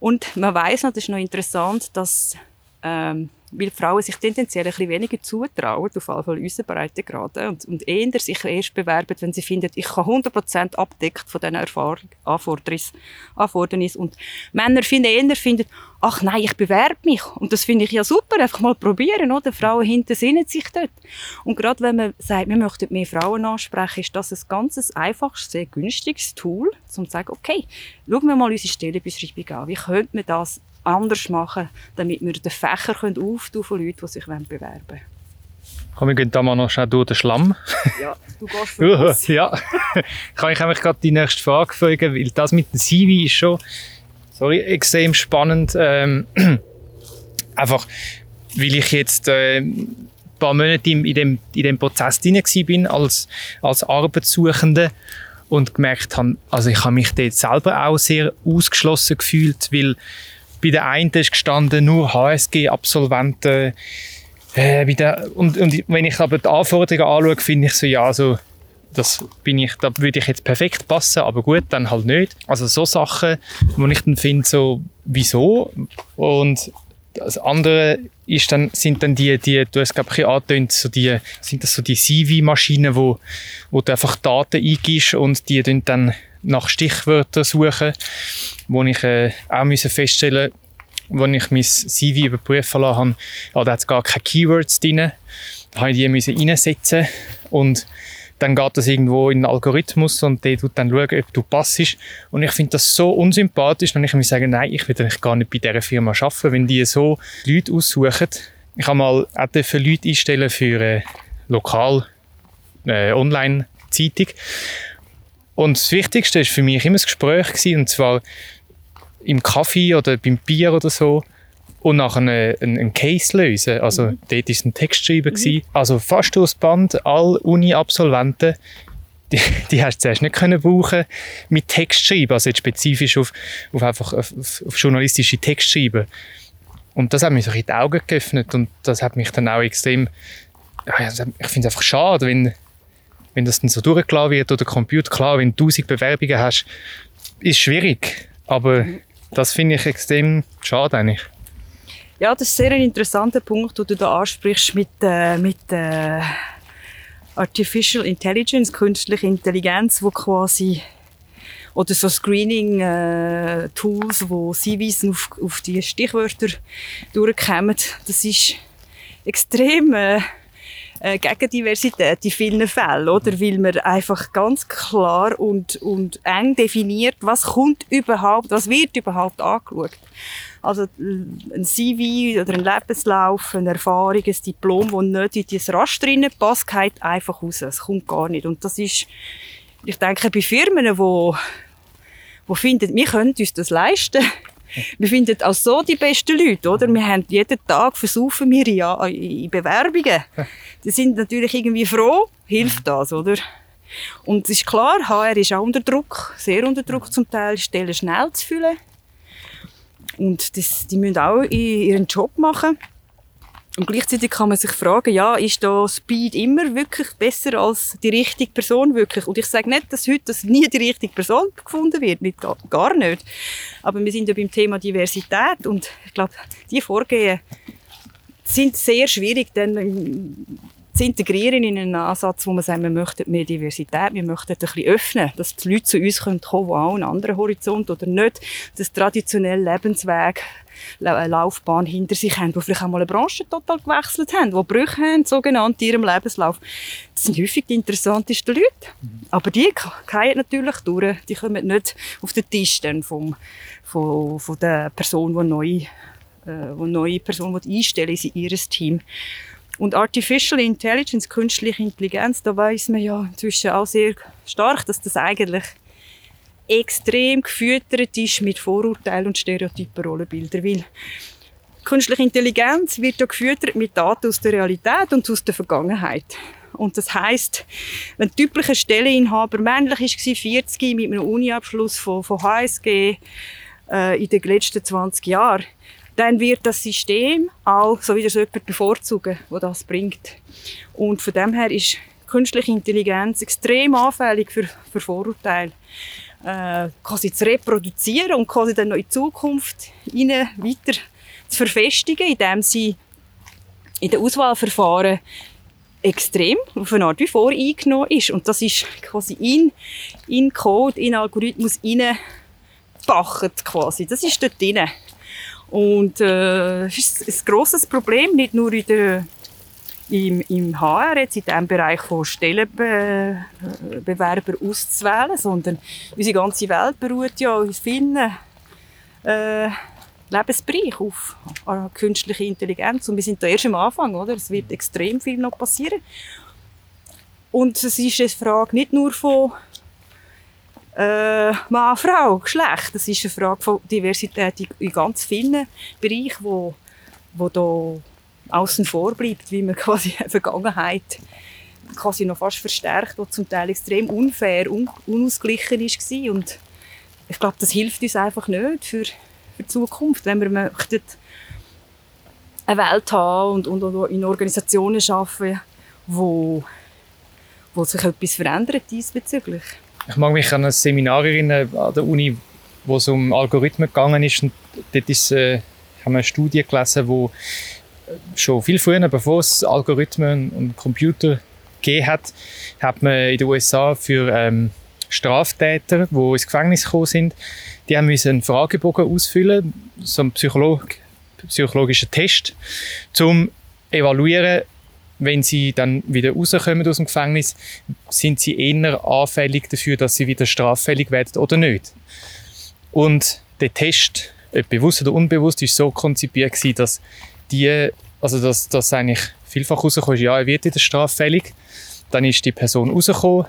Und man weiß noch, das ist noch interessant, dass ähm, weil Frauen sich tendenziell ein bisschen weniger zutrauen, auf jeden Fall unseren Breitengraden, und, und eher sich erst bewerben, wenn sie finden, ich kann 100% abdeckt von diesen Anfordernissen. Und Männer finden eher, finden, ach nein, ich bewerbe mich. Und das finde ich ja super, einfach mal probieren, oder? Frauen hinten sinnen sich dort. Und gerade wenn man sagt, wir möchten mehr Frauen ansprechen, ist das ein ganz einfaches, sehr günstiges Tool, um zu sagen, okay, schauen wir mal unsere Stellenbeschreibung an. Wie könnte man das anders machen, damit wir den Fächer auftun von Leuten, die sich bewerben wollen. Komm, wir gehen da mal noch schnell durch den Schlamm. Ja, du gehst für Ja, kann ich eigentlich gerade die nächste Frage fragen, weil das mit dem CV ist schon sorry, extrem spannend. Ähm, einfach, weil ich jetzt äh, ein paar Monate in, dem, in dem Prozess drin bin als, als Arbeitssuchende und gemerkt habe, also ich habe mich dort selber auch sehr ausgeschlossen gefühlt, weil bei der einen ist gestanden nur HSG-Absolventen. Äh, und, und wenn ich aber die Anforderungen anschaue, finde ich so, ja, also, das bin ich, da würde ich jetzt perfekt passen, aber gut, dann halt nicht. Also so Sachen, wo ich dann finde, so, wieso? Und das andere ist dann, sind dann die, die du hast glaube ich angetönt, so die, sind das so die CV-Maschinen, wo, wo du einfach Daten eingibst und die dann nach Stichwörtern suchen, wo ich äh, auch müssen feststellen als ich mein CV überprüfen lassen habe, ah, da hat es gar keine Keywords drin. Da habe ich die reinsetzen und dann geht das irgendwo in den Algorithmus und der tut dann schauen, ob du passest. Und ich finde das so unsympathisch, wenn ich mir sage, nein, ich will eigentlich gar nicht bei dieser Firma arbeiten, wenn die so Leute aussuchen. Ich habe mal auch Leute einstellen für eine lokal äh, Online-Zeitung und das Wichtigste war für mich immer das Gespräch gewesen, und zwar im Kaffee oder beim Bier oder so und nachher einen, einen Case lösen. Also mhm. dort war ein Textschreiber. Mhm. Also fast durchs Band, alle Uni-Absolventen, die, die hast du zuerst nicht können brauchen mit Textschreiben, also jetzt spezifisch auf, auf einfach auf, auf journalistische Textschreiben. Und das hat mich so in die Augen geöffnet und das hat mich dann auch extrem, ich finde es einfach schade, wenn wenn das dann so durchgeladen wird oder Computer, klar, wenn du tausend Bewerbungen hast, ist schwierig. Aber das finde ich extrem schade eigentlich. Ja, das ist sehr ein interessanter Punkt, den du da ansprichst mit, äh, mit äh, Artificial Intelligence, künstliche Intelligenz, wo quasi oder so Screening-Tools, äh, wo CVs auf, auf die Stichwörter durchkommen. Das ist extrem äh, äh, gegen Diversität in vielen Fällen, oder? Weil man einfach ganz klar und, und eng definiert, was kommt überhaupt, was wird überhaupt angeschaut. Also ein CV oder ein Lebenslauf, eine Erfahrung, ein Diplom, das nicht in dieses Raster passt, geht einfach raus. Es kommt gar nicht. Und das ist, ich denke, bei Firmen, die die finden, wir können uns das leisten. Wir finden auch so die besten Leute, oder? Wir haben jeden Tag versuchen wir ja in Bewerbungen. Die sind natürlich irgendwie froh, hilft das, oder? Und es ist klar, HR ist auch unter Druck, sehr unter Druck zum Teil, Stellen schnell zu füllen. Und das, die müssen auch ihren Job machen. Und gleichzeitig kann man sich fragen, ja, ist da Speed immer wirklich besser als die richtige Person wirklich? Und ich sage nicht, dass heute dass nie die richtige Person gefunden wird, nicht, gar nicht. Aber wir sind ja beim Thema Diversität und ich glaube, die Vorgehen sind sehr schwierig, denn zu integrieren in einen Ansatz, wo man sagt, wir möchten mehr Diversität, wir möchten ein bisschen öffnen, dass die Leute zu uns kommen können, die auch einen anderen Horizont oder nicht das traditionelle Lebensweg eine Laufbahn hinter sich haben, die vielleicht auch mal eine Branche total gewechselt haben, die Brüche haben, sogenannt in ihrem Lebenslauf. Das sind häufig die interessantesten Leute. Mhm. Aber die fallen natürlich durch. Die kommen nicht auf den Tisch dann vom, von, von der Person, die neu, äh, wo neue Person einstellen in ihr Team. Und Artificial Intelligence, künstliche Intelligenz, da weiß man ja inzwischen auch sehr stark, dass das eigentlich extrem gefüttert ist mit Vorurteilen und stereotypen Rollenbildern. Weil künstliche Intelligenz wird ja gefüttert mit Daten aus der Realität und aus der Vergangenheit. Und das heißt, wenn ein typischer Stelleninhaber männlich war, 40 mit einem Uniabschluss von, von HSG äh, in den letzten 20 Jahren, dann wird das System auch so wieder so jemand bevorzugen, wo das bringt. Und von dem her ist künstliche Intelligenz extrem anfällig für, für Vorurteile. Äh, quasi zu reproduzieren und quasi dann noch in Zukunft ihnen weiter zu verfestigen, indem sie in den Auswahlverfahren extrem auf eine Art wie voreingenommen ist. Und das ist quasi in, in Code, in Algorithmus reingebacht quasi. Das ist dort drin. Und äh, es ist ein grosses Problem, nicht nur in der, im, im HR, jetzt in diesem Bereich von Stellenbewerber auszuwählen, sondern unsere ganze Welt beruht ja in vielen äh, Lebensbereichen auf äh, künstliche Intelligenz. Und wir sind da erst am Anfang, oder? Es wird extrem viel noch passieren. Und es ist eine Frage nicht nur von äh, Mann, Frau, Geschlecht. Das ist eine Frage von Diversität in ganz vielen Bereichen, wo, wo da außen vor bleibt, wie man quasi in Vergangenheit quasi noch fast verstärkt, wo zum Teil extrem unfair, un unausgeglichen war. Und ich glaube, das hilft uns einfach nicht für, für die Zukunft, wenn wir möchten eine Welt haben und, und, und in Organisationen arbeiten, wo, wo sich etwas verändert diesbezüglich. Ich mag mich an ein Seminar erinnern an der Uni, wo es um Algorithmen gegangen ist. Und dort ist, äh, haben wir eine Studie gelesen, wo schon viel früher, bevor es Algorithmen und Computer gegeben hat, hat man in den USA für ähm, Straftäter, die ins Gefängnis gekommen sind, die haben müssen einen Fragebogen ausfüllen, so einen Psycholog psychologischen Test, um evaluieren, wenn sie dann wieder rauskommen aus dem Gefängnis, sind sie eher anfällig dafür, dass sie wieder straffällig werden oder nicht. Und der Test, ob bewusst oder unbewusst, ist so konzipiert gewesen, dass die, also dass, dass eigentlich vielfach rausgekommen ist, ja, er wird wieder straffällig. Dann ist die Person rausgekommen,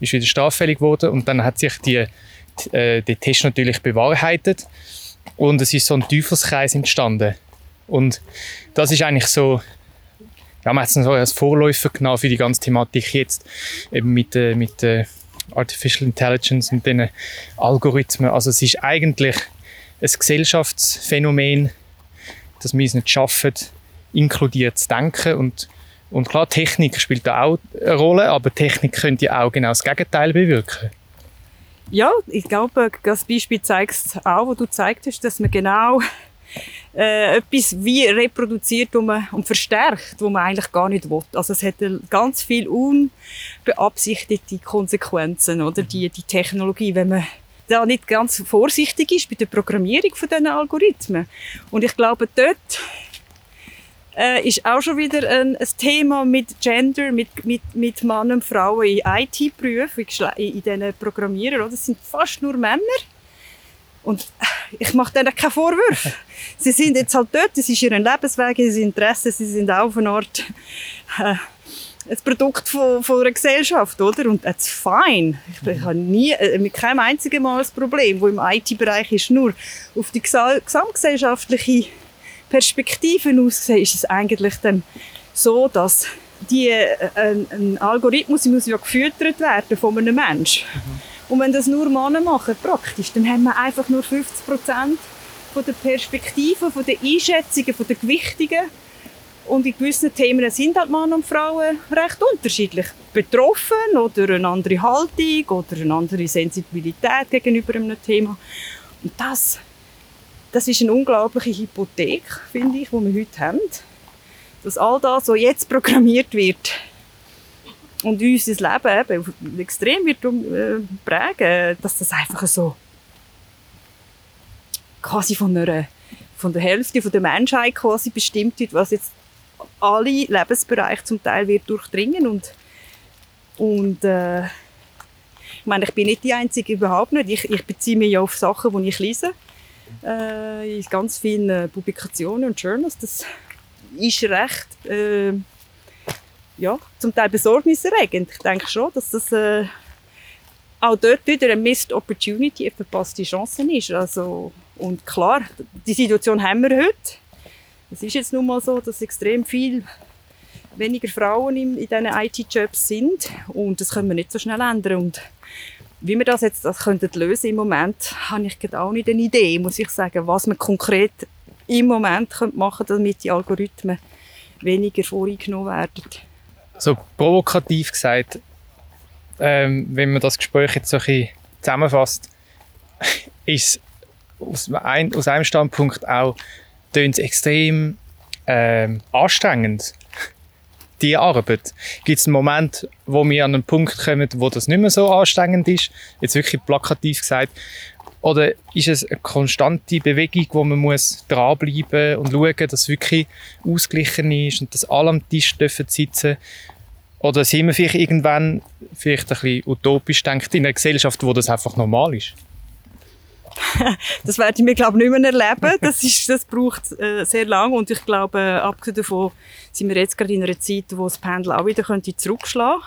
ist wieder straffällig geworden und dann hat sich die, äh, der Test natürlich bewahrheitet und es ist so ein Teufelskreis entstanden. Und das ist eigentlich so ja, es so als Vorläufer genommen für die ganze Thematik jetzt eben mit, äh, mit äh, Artificial Intelligence und den Algorithmen. Also es ist eigentlich ein Gesellschaftsphänomen, dass wir es nicht schaffen, inkludiert zu denken und und klar, Technik spielt da auch eine Rolle, aber Technik könnte ja auch genau das Gegenteil bewirken. Ja, ich glaube, das Beispiel zeigt es auch, wo du gezeigt dass man genau äh, etwas wie reproduziert und, man, und verstärkt, wo man eigentlich gar nicht will. Also es hat ganz viel unbeabsichtigte Konsequenzen, oder die, die Technologie, wenn man da nicht ganz vorsichtig ist bei der Programmierung von diesen Algorithmen. Und ich glaube, dort äh, ist auch schon wieder ein, ein, Thema mit Gender, mit, mit, mit Mann und Frauen in IT-Berufen, in, in diesen Programmierern. Das sind fast nur Männer. Und ich mache denen keine Vorwürfe. Sie sind jetzt halt dort, das ist ihr Lebensweg, ihr Interesse, sie sind auch auf eine Art äh, ein Produkt von, von einer Gesellschaft, oder? Und that's fine. Ich, ich habe nie, äh, mit keinem einzigen Mal ein Problem, wo im IT-Bereich ist, nur auf die gesamtgesellschaftliche Perspektive ausgesehen, ist es eigentlich dann so, dass die, äh, ein, ein, Algorithmus muss ja gefüttert werden von einem Menschen. Mhm. Und wenn das nur Männer machen, praktisch, dann haben wir einfach nur 50 Prozent von der Perspektive, von der Einschätzungen, von der Gewichtungen und in gewissen Themen sind halt Männer und Frauen recht unterschiedlich betroffen oder eine andere Haltung oder eine andere Sensibilität gegenüber einem Thema. Und das, das ist eine unglaubliche Hypothek, finde ich, die wir heute haben. Dass all das, was jetzt programmiert wird und unser Leben eben extrem wird äh, prägen, dass das einfach so quasi von einer von der Hälfte von der Menschheit quasi bestimmt wird, was jetzt alle Lebensbereiche zum Teil wird durchdringen und und äh, ich meine, ich bin nicht die Einzige, überhaupt nicht. Ich, ich beziehe mich ja auf Sachen, die ich lese, äh, in ganz vielen Publikationen und Journals. Das ist recht, äh, ja, zum Teil besorgniserregend. Ich denke schon, dass das äh, auch dort wieder eine Missed Opportunity, eine verpasste Chance ist. Also, und klar, die Situation haben wir heute. Es ist jetzt nun mal so, dass extrem viel weniger Frauen in, in diesen IT-Jobs sind und das können wir nicht so schnell ändern. Und wie wir das jetzt das könnten lösen im Moment, habe ich auch nicht eine Idee, muss ich sagen, was wir konkret im Moment machen können, damit die Algorithmen weniger voreingenommen werden. So provokativ gesagt, ähm, wenn man das Gespräch jetzt so ein bisschen zusammenfasst, ist aus, ein, aus einem Standpunkt auch extrem ähm, anstrengend, die Arbeit. Gibt es einen Moment, wo wir an einen Punkt kommen, wo das nicht mehr so anstrengend ist? Jetzt wirklich plakativ gesagt. Oder ist es eine konstante Bewegung, wo man muss dranbleiben und schauen, dass es wirklich ausgeglichen ist und dass alle am Tisch dürfen sitzen Oder sind wir vielleicht irgendwann, vielleicht ein bisschen utopisch denkt, in einer Gesellschaft, wo das einfach normal ist? das werde ich mir glaube nicht mehr erleben. Das, ist, das braucht äh, sehr lange und ich glaube, äh, abgesehen davon sind wir jetzt gerade in einer Zeit, wo das Pendel auch wieder könnte zurückschlagen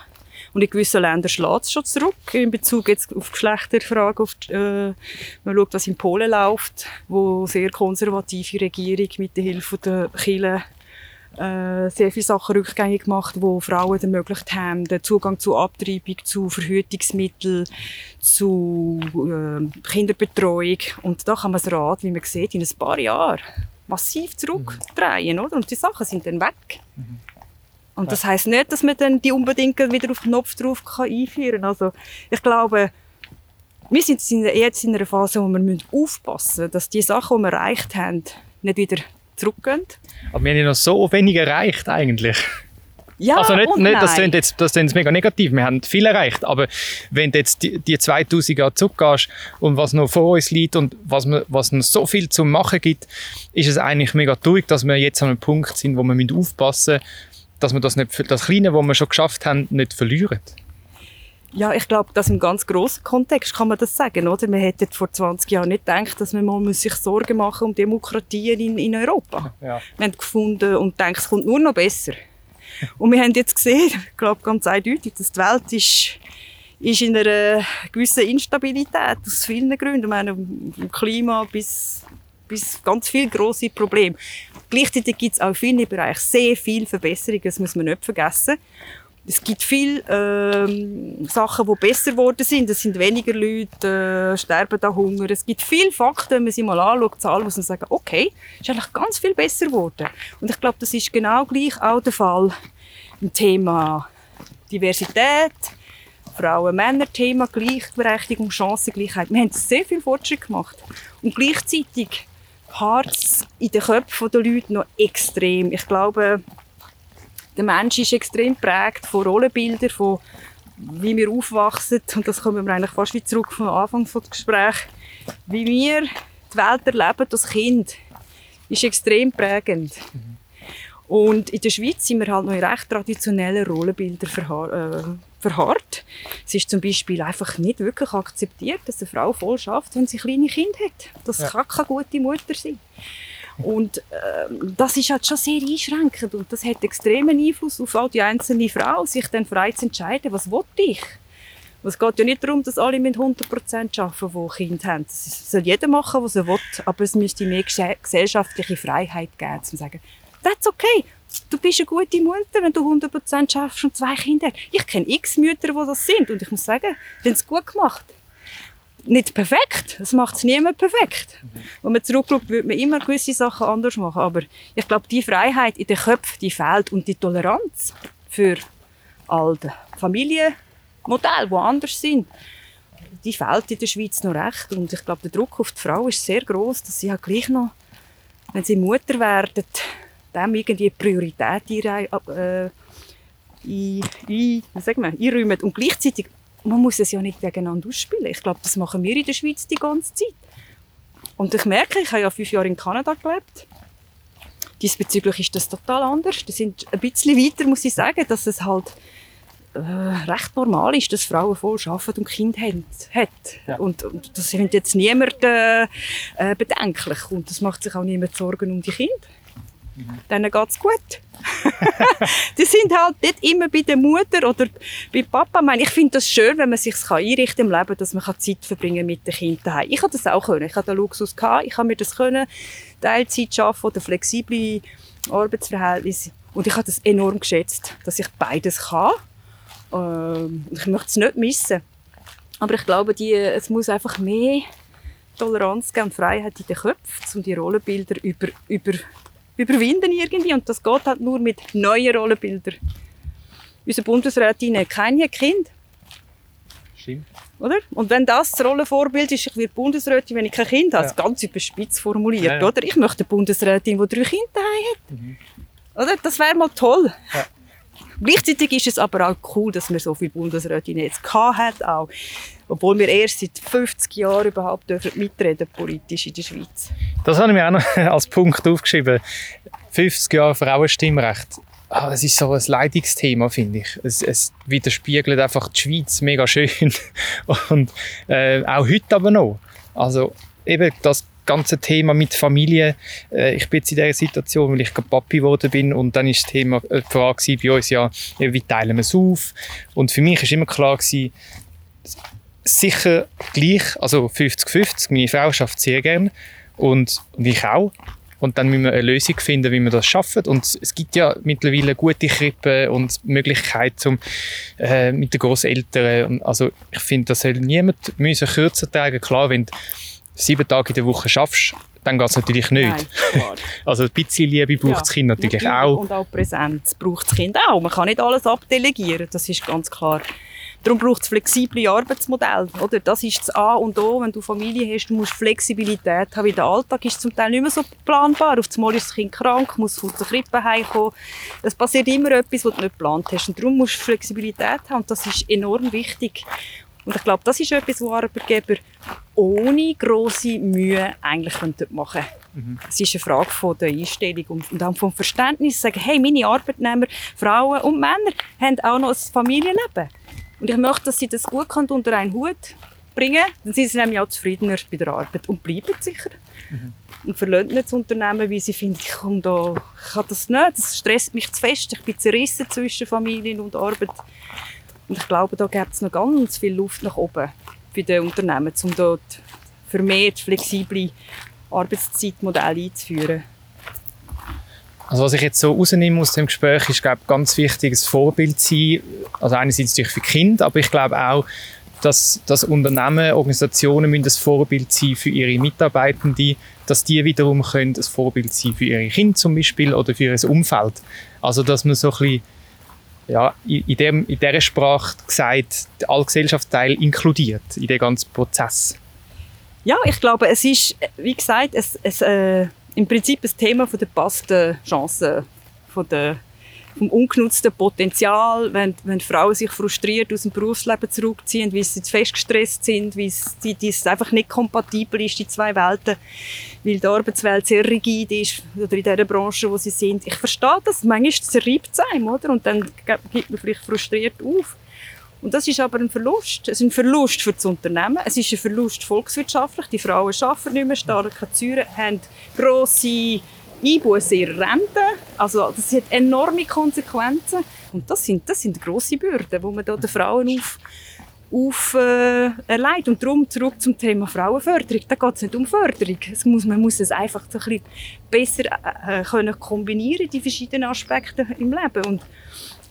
und in gewissen Ländern schlägt es schon zurück in Bezug jetzt auf Geschlechterfragen. Auf die, äh, man schaut, was in Polen läuft, wo sehr konservative Regierung mit der Hilfe der Kirche äh, sehr viele Sachen rückgängig gemacht, wo Frauen ermöglicht haben, den Zugang zu Abtreibung, zu Verhütungsmitteln, zu äh, Kinderbetreuung. Und da kann man das Rad, wie man sieht, in ein paar Jahren massiv zurückdrehen, oder? Und die Sachen sind dann weg. Mhm. Und das heißt nicht, dass man dann die unbedingt wieder auf den Knopf drauf kann einführen kann. Also, ich glaube, wir sind jetzt in einer Phase, wo wir aufpassen müssen, dass die Sachen, die wir erreicht haben, nicht wieder zurückgehen. Aber wir haben ja noch so wenig erreicht eigentlich. Ja, also nicht, nicht das klingt jetzt, das klingt mega negativ, wir haben viel erreicht, aber wenn du jetzt die, die 2000 Jahre zurückgehst und was noch vor uns liegt und was, wir, was noch so viel zu machen gibt, ist es eigentlich mega traurig, dass wir jetzt an einem Punkt sind, wo wir aufpassen müssen, dass wir das, nicht, das Kleine, was wir schon geschafft haben, nicht verlieren. Ja, ich glaube, dass im ganz grossen Kontext kann man das sagen, oder? Man hätte vor 20 Jahren nicht gedacht, dass man mal sich Sorgen machen um Demokratien in, in Europa. Ja. Wir haben gefunden und denken, es kommt nur noch besser. Und wir haben jetzt gesehen, ich glaube ganz eindeutig, dass die Welt ist, ist in einer gewissen Instabilität aus vielen Gründen. Ich meine, vom Klima bis, bis ganz viele grosse Probleme. Gleichzeitig gibt es auch vielen Bereichen sehr viele Verbesserungen, das muss man nicht vergessen. Es gibt viele ähm, Sachen, die besser geworden sind. Es sind weniger Leute, äh, sterben da Hunger. Es gibt viele Fakten, wenn man sie mal anschaut, Zahlen, muss man sagen, okay, ist eigentlich ganz viel besser geworden. Und ich glaube, das ist genau gleich auch der Fall im Thema Diversität, Frauen-Männer-Thema, Gleichberechtigung, Chancengleichheit. Wir haben sehr viel Fortschritt gemacht. Und gleichzeitig hart in den Köpfen der Leute noch extrem. Ich glaube, der Mensch ist extrem prägt von Rollenbildern, von wie wir aufwachsen. Und das kommen wir eigentlich fast wie zurück vom Anfang des Gesprächs. Wie wir die Welt erleben als Kind, ist extrem prägend. Mhm. Und in der Schweiz sind wir halt noch in recht traditionellen Rollenbildern verha äh, verharrt. Es ist zum Beispiel einfach nicht wirklich akzeptiert, dass eine Frau voll schafft, wenn sie kleine Kinder hat. Das ja. kann keine gute Mutter sein. Und äh, das ist halt schon sehr einschränkend und das hat extremen Einfluss auf all die einzelne Frau, sich dann frei zu entscheiden, was will ich. Es geht ja nicht darum, dass alle mit 100% arbeiten, die Kinder haben. Das soll jeder machen, was er will, aber es müsste mehr gesellschaftliche Freiheit geben, um zu sagen, that's okay, du bist eine gute Mutter, wenn du 100% schaffst und zwei Kinder hast. Ich kenne x Mütter, die das sind und ich muss sagen, die haben es gut gemacht nicht perfekt. Das macht es niemand perfekt. Wenn man zurückschaut, würde man immer gewisse Sachen anders machen. Aber ich glaube, die Freiheit in den Köpfen, die fehlt. Und die Toleranz für all die Familienmodelle, die anders sind, die fehlt in der Schweiz noch recht. Und ich glaube, der Druck auf die Frau ist sehr groß, dass sie halt gleich noch, wenn sie Mutter werden, dem irgendwie Priorität einräumen, äh, ein, ein, einräumen und gleichzeitig man muss es ja nicht gegeneinander ausspielen. Ich glaube, das machen wir in der Schweiz die ganze Zeit. Und ich merke, ich habe ja fünf Jahre in Kanada gelebt. Diesbezüglich ist das total anders. Die sind ein bisschen weiter, muss ich sagen, dass es halt äh, recht normal ist, dass Frauen voll arbeiten und Kinder haben. Hat. Ja. Und, und, das findet jetzt niemand äh, bedenklich. Und das macht sich auch niemand Sorgen um die Kinder. Mhm. Geht es gut. die sind halt nicht immer bei der Mutter oder bei Papa. Ich, ich finde das schön, wenn man sich einrichten im Leben, dass man Zeit verbringen mit den Kindern. Ich hatte das auch können. Ich hatte den Luxus gehabt. Ich habe mir das können, Teilzeit arbeiten oder flexible Arbeitsverhältnisse. Und ich habe das enorm geschätzt, dass ich beides kann. Ähm, ich möchte es nicht missen. Aber ich glaube, die, es muss einfach mehr Toleranz geben und Freiheit in den Köpfen, um die Rollenbilder über, über überwinden irgendwie. Und das geht halt nur mit neuen Rollenbildern. Unsere Bundesrätin hat keine Kind. Stimmt. Oder? Und wenn das das Rollenvorbild ist, ich werde Bundesrätin, wenn ich kein Kind habe, ja. ganz überspitzt formuliert, ja, ja. oder? Ich möchte eine Bundesrätin, die drei Kinder hat. Mhm. Oder? Das wäre mal toll. Ja. Gleichzeitig ist es aber auch cool, dass wir so viele Bundesrätinnen jetzt hat auch. Obwohl wir erst seit 50 Jahren überhaupt dürfen mitreden politisch in der Schweiz. Das habe ich mir auch noch als Punkt aufgeschrieben. 50 Jahre Frauenstimmrecht. Ah, das ist so ein Leidungsthema, finde ich. Es, es, widerspiegelt einfach die Schweiz mega schön. Und äh, auch heute aber noch. Also eben das ganze Thema mit Familie. Äh, ich bin jetzt in dieser Situation, weil ich gerade Papi geworden bin und dann ist das Thema äh, die Frage bei uns ja, wie teilen wir es auf? Und für mich ist immer klar gewesen, sicher gleich, also 50-50. Meine Frau schafft sehr gern und, und ich auch. Und dann müssen wir eine Lösung finden, wie wir das schaffen. Und es gibt ja mittlerweile gute Krippen und Möglichkeiten um, äh, mit den Großeltern. Also ich finde, das soll niemand müssen kürzer tragen. Klar, wenn sieben Tage in der Woche schaffst, dann geht es natürlich nicht. Nein, also ein bisschen Liebe braucht ja, das Kind natürlich, natürlich auch. Und auch Präsenz braucht das Kind auch. Man kann nicht alles abdelegieren, das ist ganz klar. Darum braucht es flexible Arbeitsmodelle. Oder? Das ist das A und O, wenn du Familie hast, du musst Flexibilität haben. Der Alltag ist zum Teil nicht mehr so planbar. Auf einmal ist das Kind krank, muss von der Krippe heimkommen. Es passiert immer etwas, was du nicht geplant hast. Und darum musst du Flexibilität haben. Und das ist enorm wichtig. Und ich glaube, das ist etwas, was Arbeitgeber ohne grosse Mühe eigentlich machen können. Mhm. Es ist eine Frage von der Einstellung und, auch vom Verständnis. Sagen, hey, meine Arbeitnehmer, Frauen und Männer haben auch noch ein Familienleben. Und ich möchte, dass sie das gut unter einen Hut bringen Dann sind sie nämlich auch zufriedener bei der Arbeit und bleiben sicher. Mhm. Und verlassen nicht das Unternehmen, weil sie finden, ich, komme da, ich kann das nicht, das stresst mich zu fest, ich bin zerrissen zwischen Familie und Arbeit. Und ich glaube, da gibt es noch ganz viel Luft nach oben bei den Unternehmen, um dort vermehrt flexible Arbeitszeitmodelle einzuführen. Also was ich jetzt so rausnehme aus dem Gespräch, ist glaube ganz wichtig, ein Vorbild zu sein. Also einerseits natürlich für Kinder, aber ich glaube auch, dass, dass Unternehmen, Organisationen müssen ein Vorbild sein für ihre Mitarbeitenden, dass die wiederum können ein Vorbild sein für ihre Kinder zum Beispiel oder für ihr Umfeld. Also dass man so ein bisschen ja, in, dem, in dieser Sprache gesagt, alle Gesellschaftsteile inkludiert in den ganzen Prozess. Ja, ich glaube, es ist, wie gesagt, es, es, äh, im Prinzip ein Thema der passten Chancen, der, vom ungenutzten Potenzial, wenn, wenn Frauen sich frustriert aus dem Berufsleben zurückziehen, weil sie zu fest gestresst sind, weil es, die, es einfach nicht kompatibel ist, die zwei Welten, weil die Arbeitswelt sehr rigid ist, oder in der Branche, wo sie sind. Ich verstehe das, manchmal zerreibt es einem, oder? Und dann gibt man vielleicht frustriert auf. Und das ist aber ein Verlust. Es ist ein Verlust für das Unternehmen. Es ist ein Verlust volkswirtschaftlich. Die Frauen arbeiten nicht mehr, starke Zäune, haben grosse Einbußen in Rente. Also das hat enorme Konsequenzen. Und das sind, das sind grosse Bürden, die man da den Frauen auf, auf äh, erleidet. Und darum zurück zum Thema Frauenförderung. Da geht es nicht um Förderung. Es muss, man muss es einfach so ein bisschen besser äh, äh, können kombinieren, die verschiedenen Aspekte im Leben. Und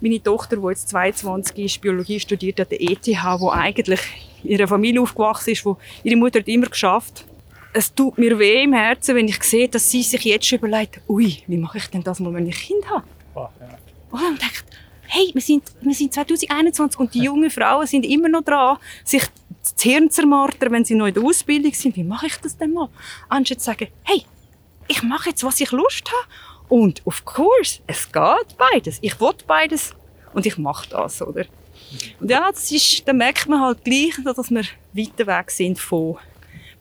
meine Tochter, die jetzt 22 ist, Biologie studiert an der ETH, die eigentlich in ihrer Familie aufgewachsen ist, wo ihre Mutter hat immer geschafft. Es tut mir weh im Herzen, wenn ich sehe, dass sie sich jetzt schon überlegt, ui, wie mache ich denn das mal, wenn ich Kind habe? Oh, ja. Und denkt, hey, wir sind, wir sind 2021 und die jungen Frauen sind immer noch dran, sich das Hirn zu zermartern, wenn sie noch in der Ausbildung sind. Wie mache ich das denn mal? Anstatt zu sagen, hey, ich mache jetzt, was ich Lust habe. Und of course, es geht beides. Ich will beides und ich mache das, oder? Und ja, das ist, dann merkt man halt gleich, dass wir weiter weg sind von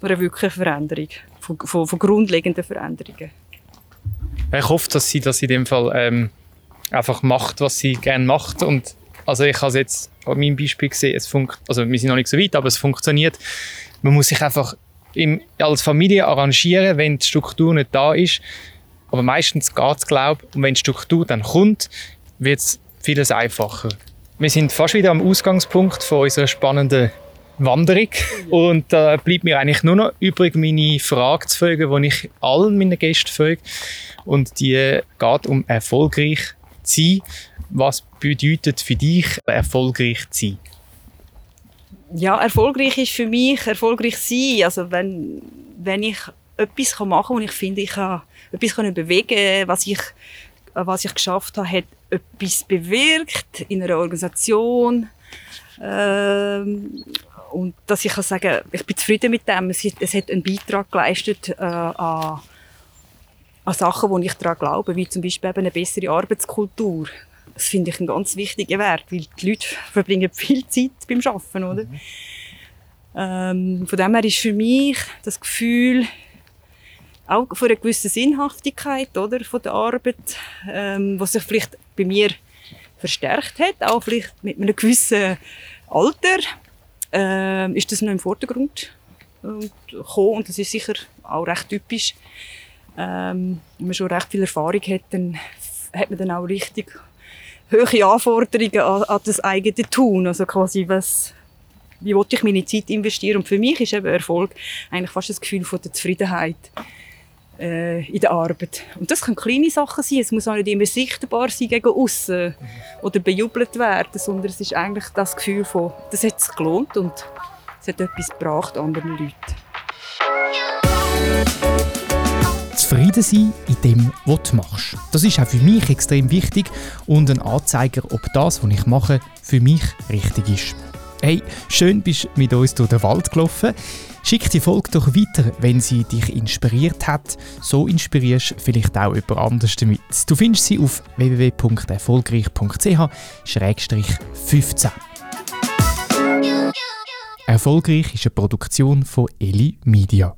einer wirklichen Veränderung, von, von, von grundlegenden Veränderungen. Ich hoffe, dass sie das in dem Fall ähm, einfach macht, was sie gerne macht. Und also ich habe es jetzt an meinem Beispiel gesehen, es also wir sind noch nicht so weit, aber es funktioniert. Man muss sich einfach im, als Familie arrangieren, wenn die Struktur nicht da ist. Aber meistens geht es, glaube ich. Und wenn die Struktur dann kommt, wird es vieles einfacher. Wir sind fast wieder am Ausgangspunkt von unserer spannenden Wanderung. Und da äh, bleibt mir eigentlich nur noch übrig, meine Frage zu fragen, die ich allen meinen Gästen frage. Und die geht um erfolgreich sein. Was bedeutet für dich erfolgreich zu sein? Ja, erfolgreich ist für mich erfolgreich sein. Also wenn, wenn ich etwas machen kann, wo ich finde, ich kann etwas können bewegen was ich, was ich geschafft habe, hat etwas bewirkt in einer Organisation. Ähm, und dass ich kann sagen, ich bin zufrieden mit dem. Es hat, es hat einen Beitrag geleistet äh, an an Sachen, wo ich daran glaube, wie zum Beispiel eben eine bessere Arbeitskultur. Das finde ich einen ganz wichtigen Wert, weil die Leute verbringen viel Zeit beim Arbeiten, oder? Mhm. Ähm, von dem her ist für mich das Gefühl auch von einer gewissen Sinnhaftigkeit oder, von der Arbeit, ähm, was sich vielleicht bei mir verstärkt hat, auch vielleicht mit einem gewissen Alter, ähm, ist das noch im Vordergrund äh, gekommen und das ist sicher auch recht typisch ähm, wenn man schon recht viel Erfahrung hat, dann hat man dann auch richtig hohe Anforderungen an, an das eigene Tun. Also quasi, was, wie wollte ich meine Zeit investieren? Und für mich ist eben Erfolg eigentlich fast das Gefühl von der Zufriedenheit äh, in der Arbeit. Und das können kleine Sachen sein. Es muss auch nicht immer sichtbar sein gegen außen oder bejubelt werden, sondern es ist eigentlich das Gefühl von, das hat sich gelohnt und es hat etwas gebracht anderen Leuten zufrieden sein in dem, was du machst. Das ist auch für mich extrem wichtig und ein Anzeiger, ob das, was ich mache, für mich richtig ist. Hey, schön bist du mit uns durch den Wald gelaufen. Schick die Folge doch weiter, wenn sie dich inspiriert hat. So inspirierst du vielleicht auch jemand anders damit. Du findest sie auf www.erfolgreich.ch-15. Erfolgreich ist eine Produktion von Eli Media.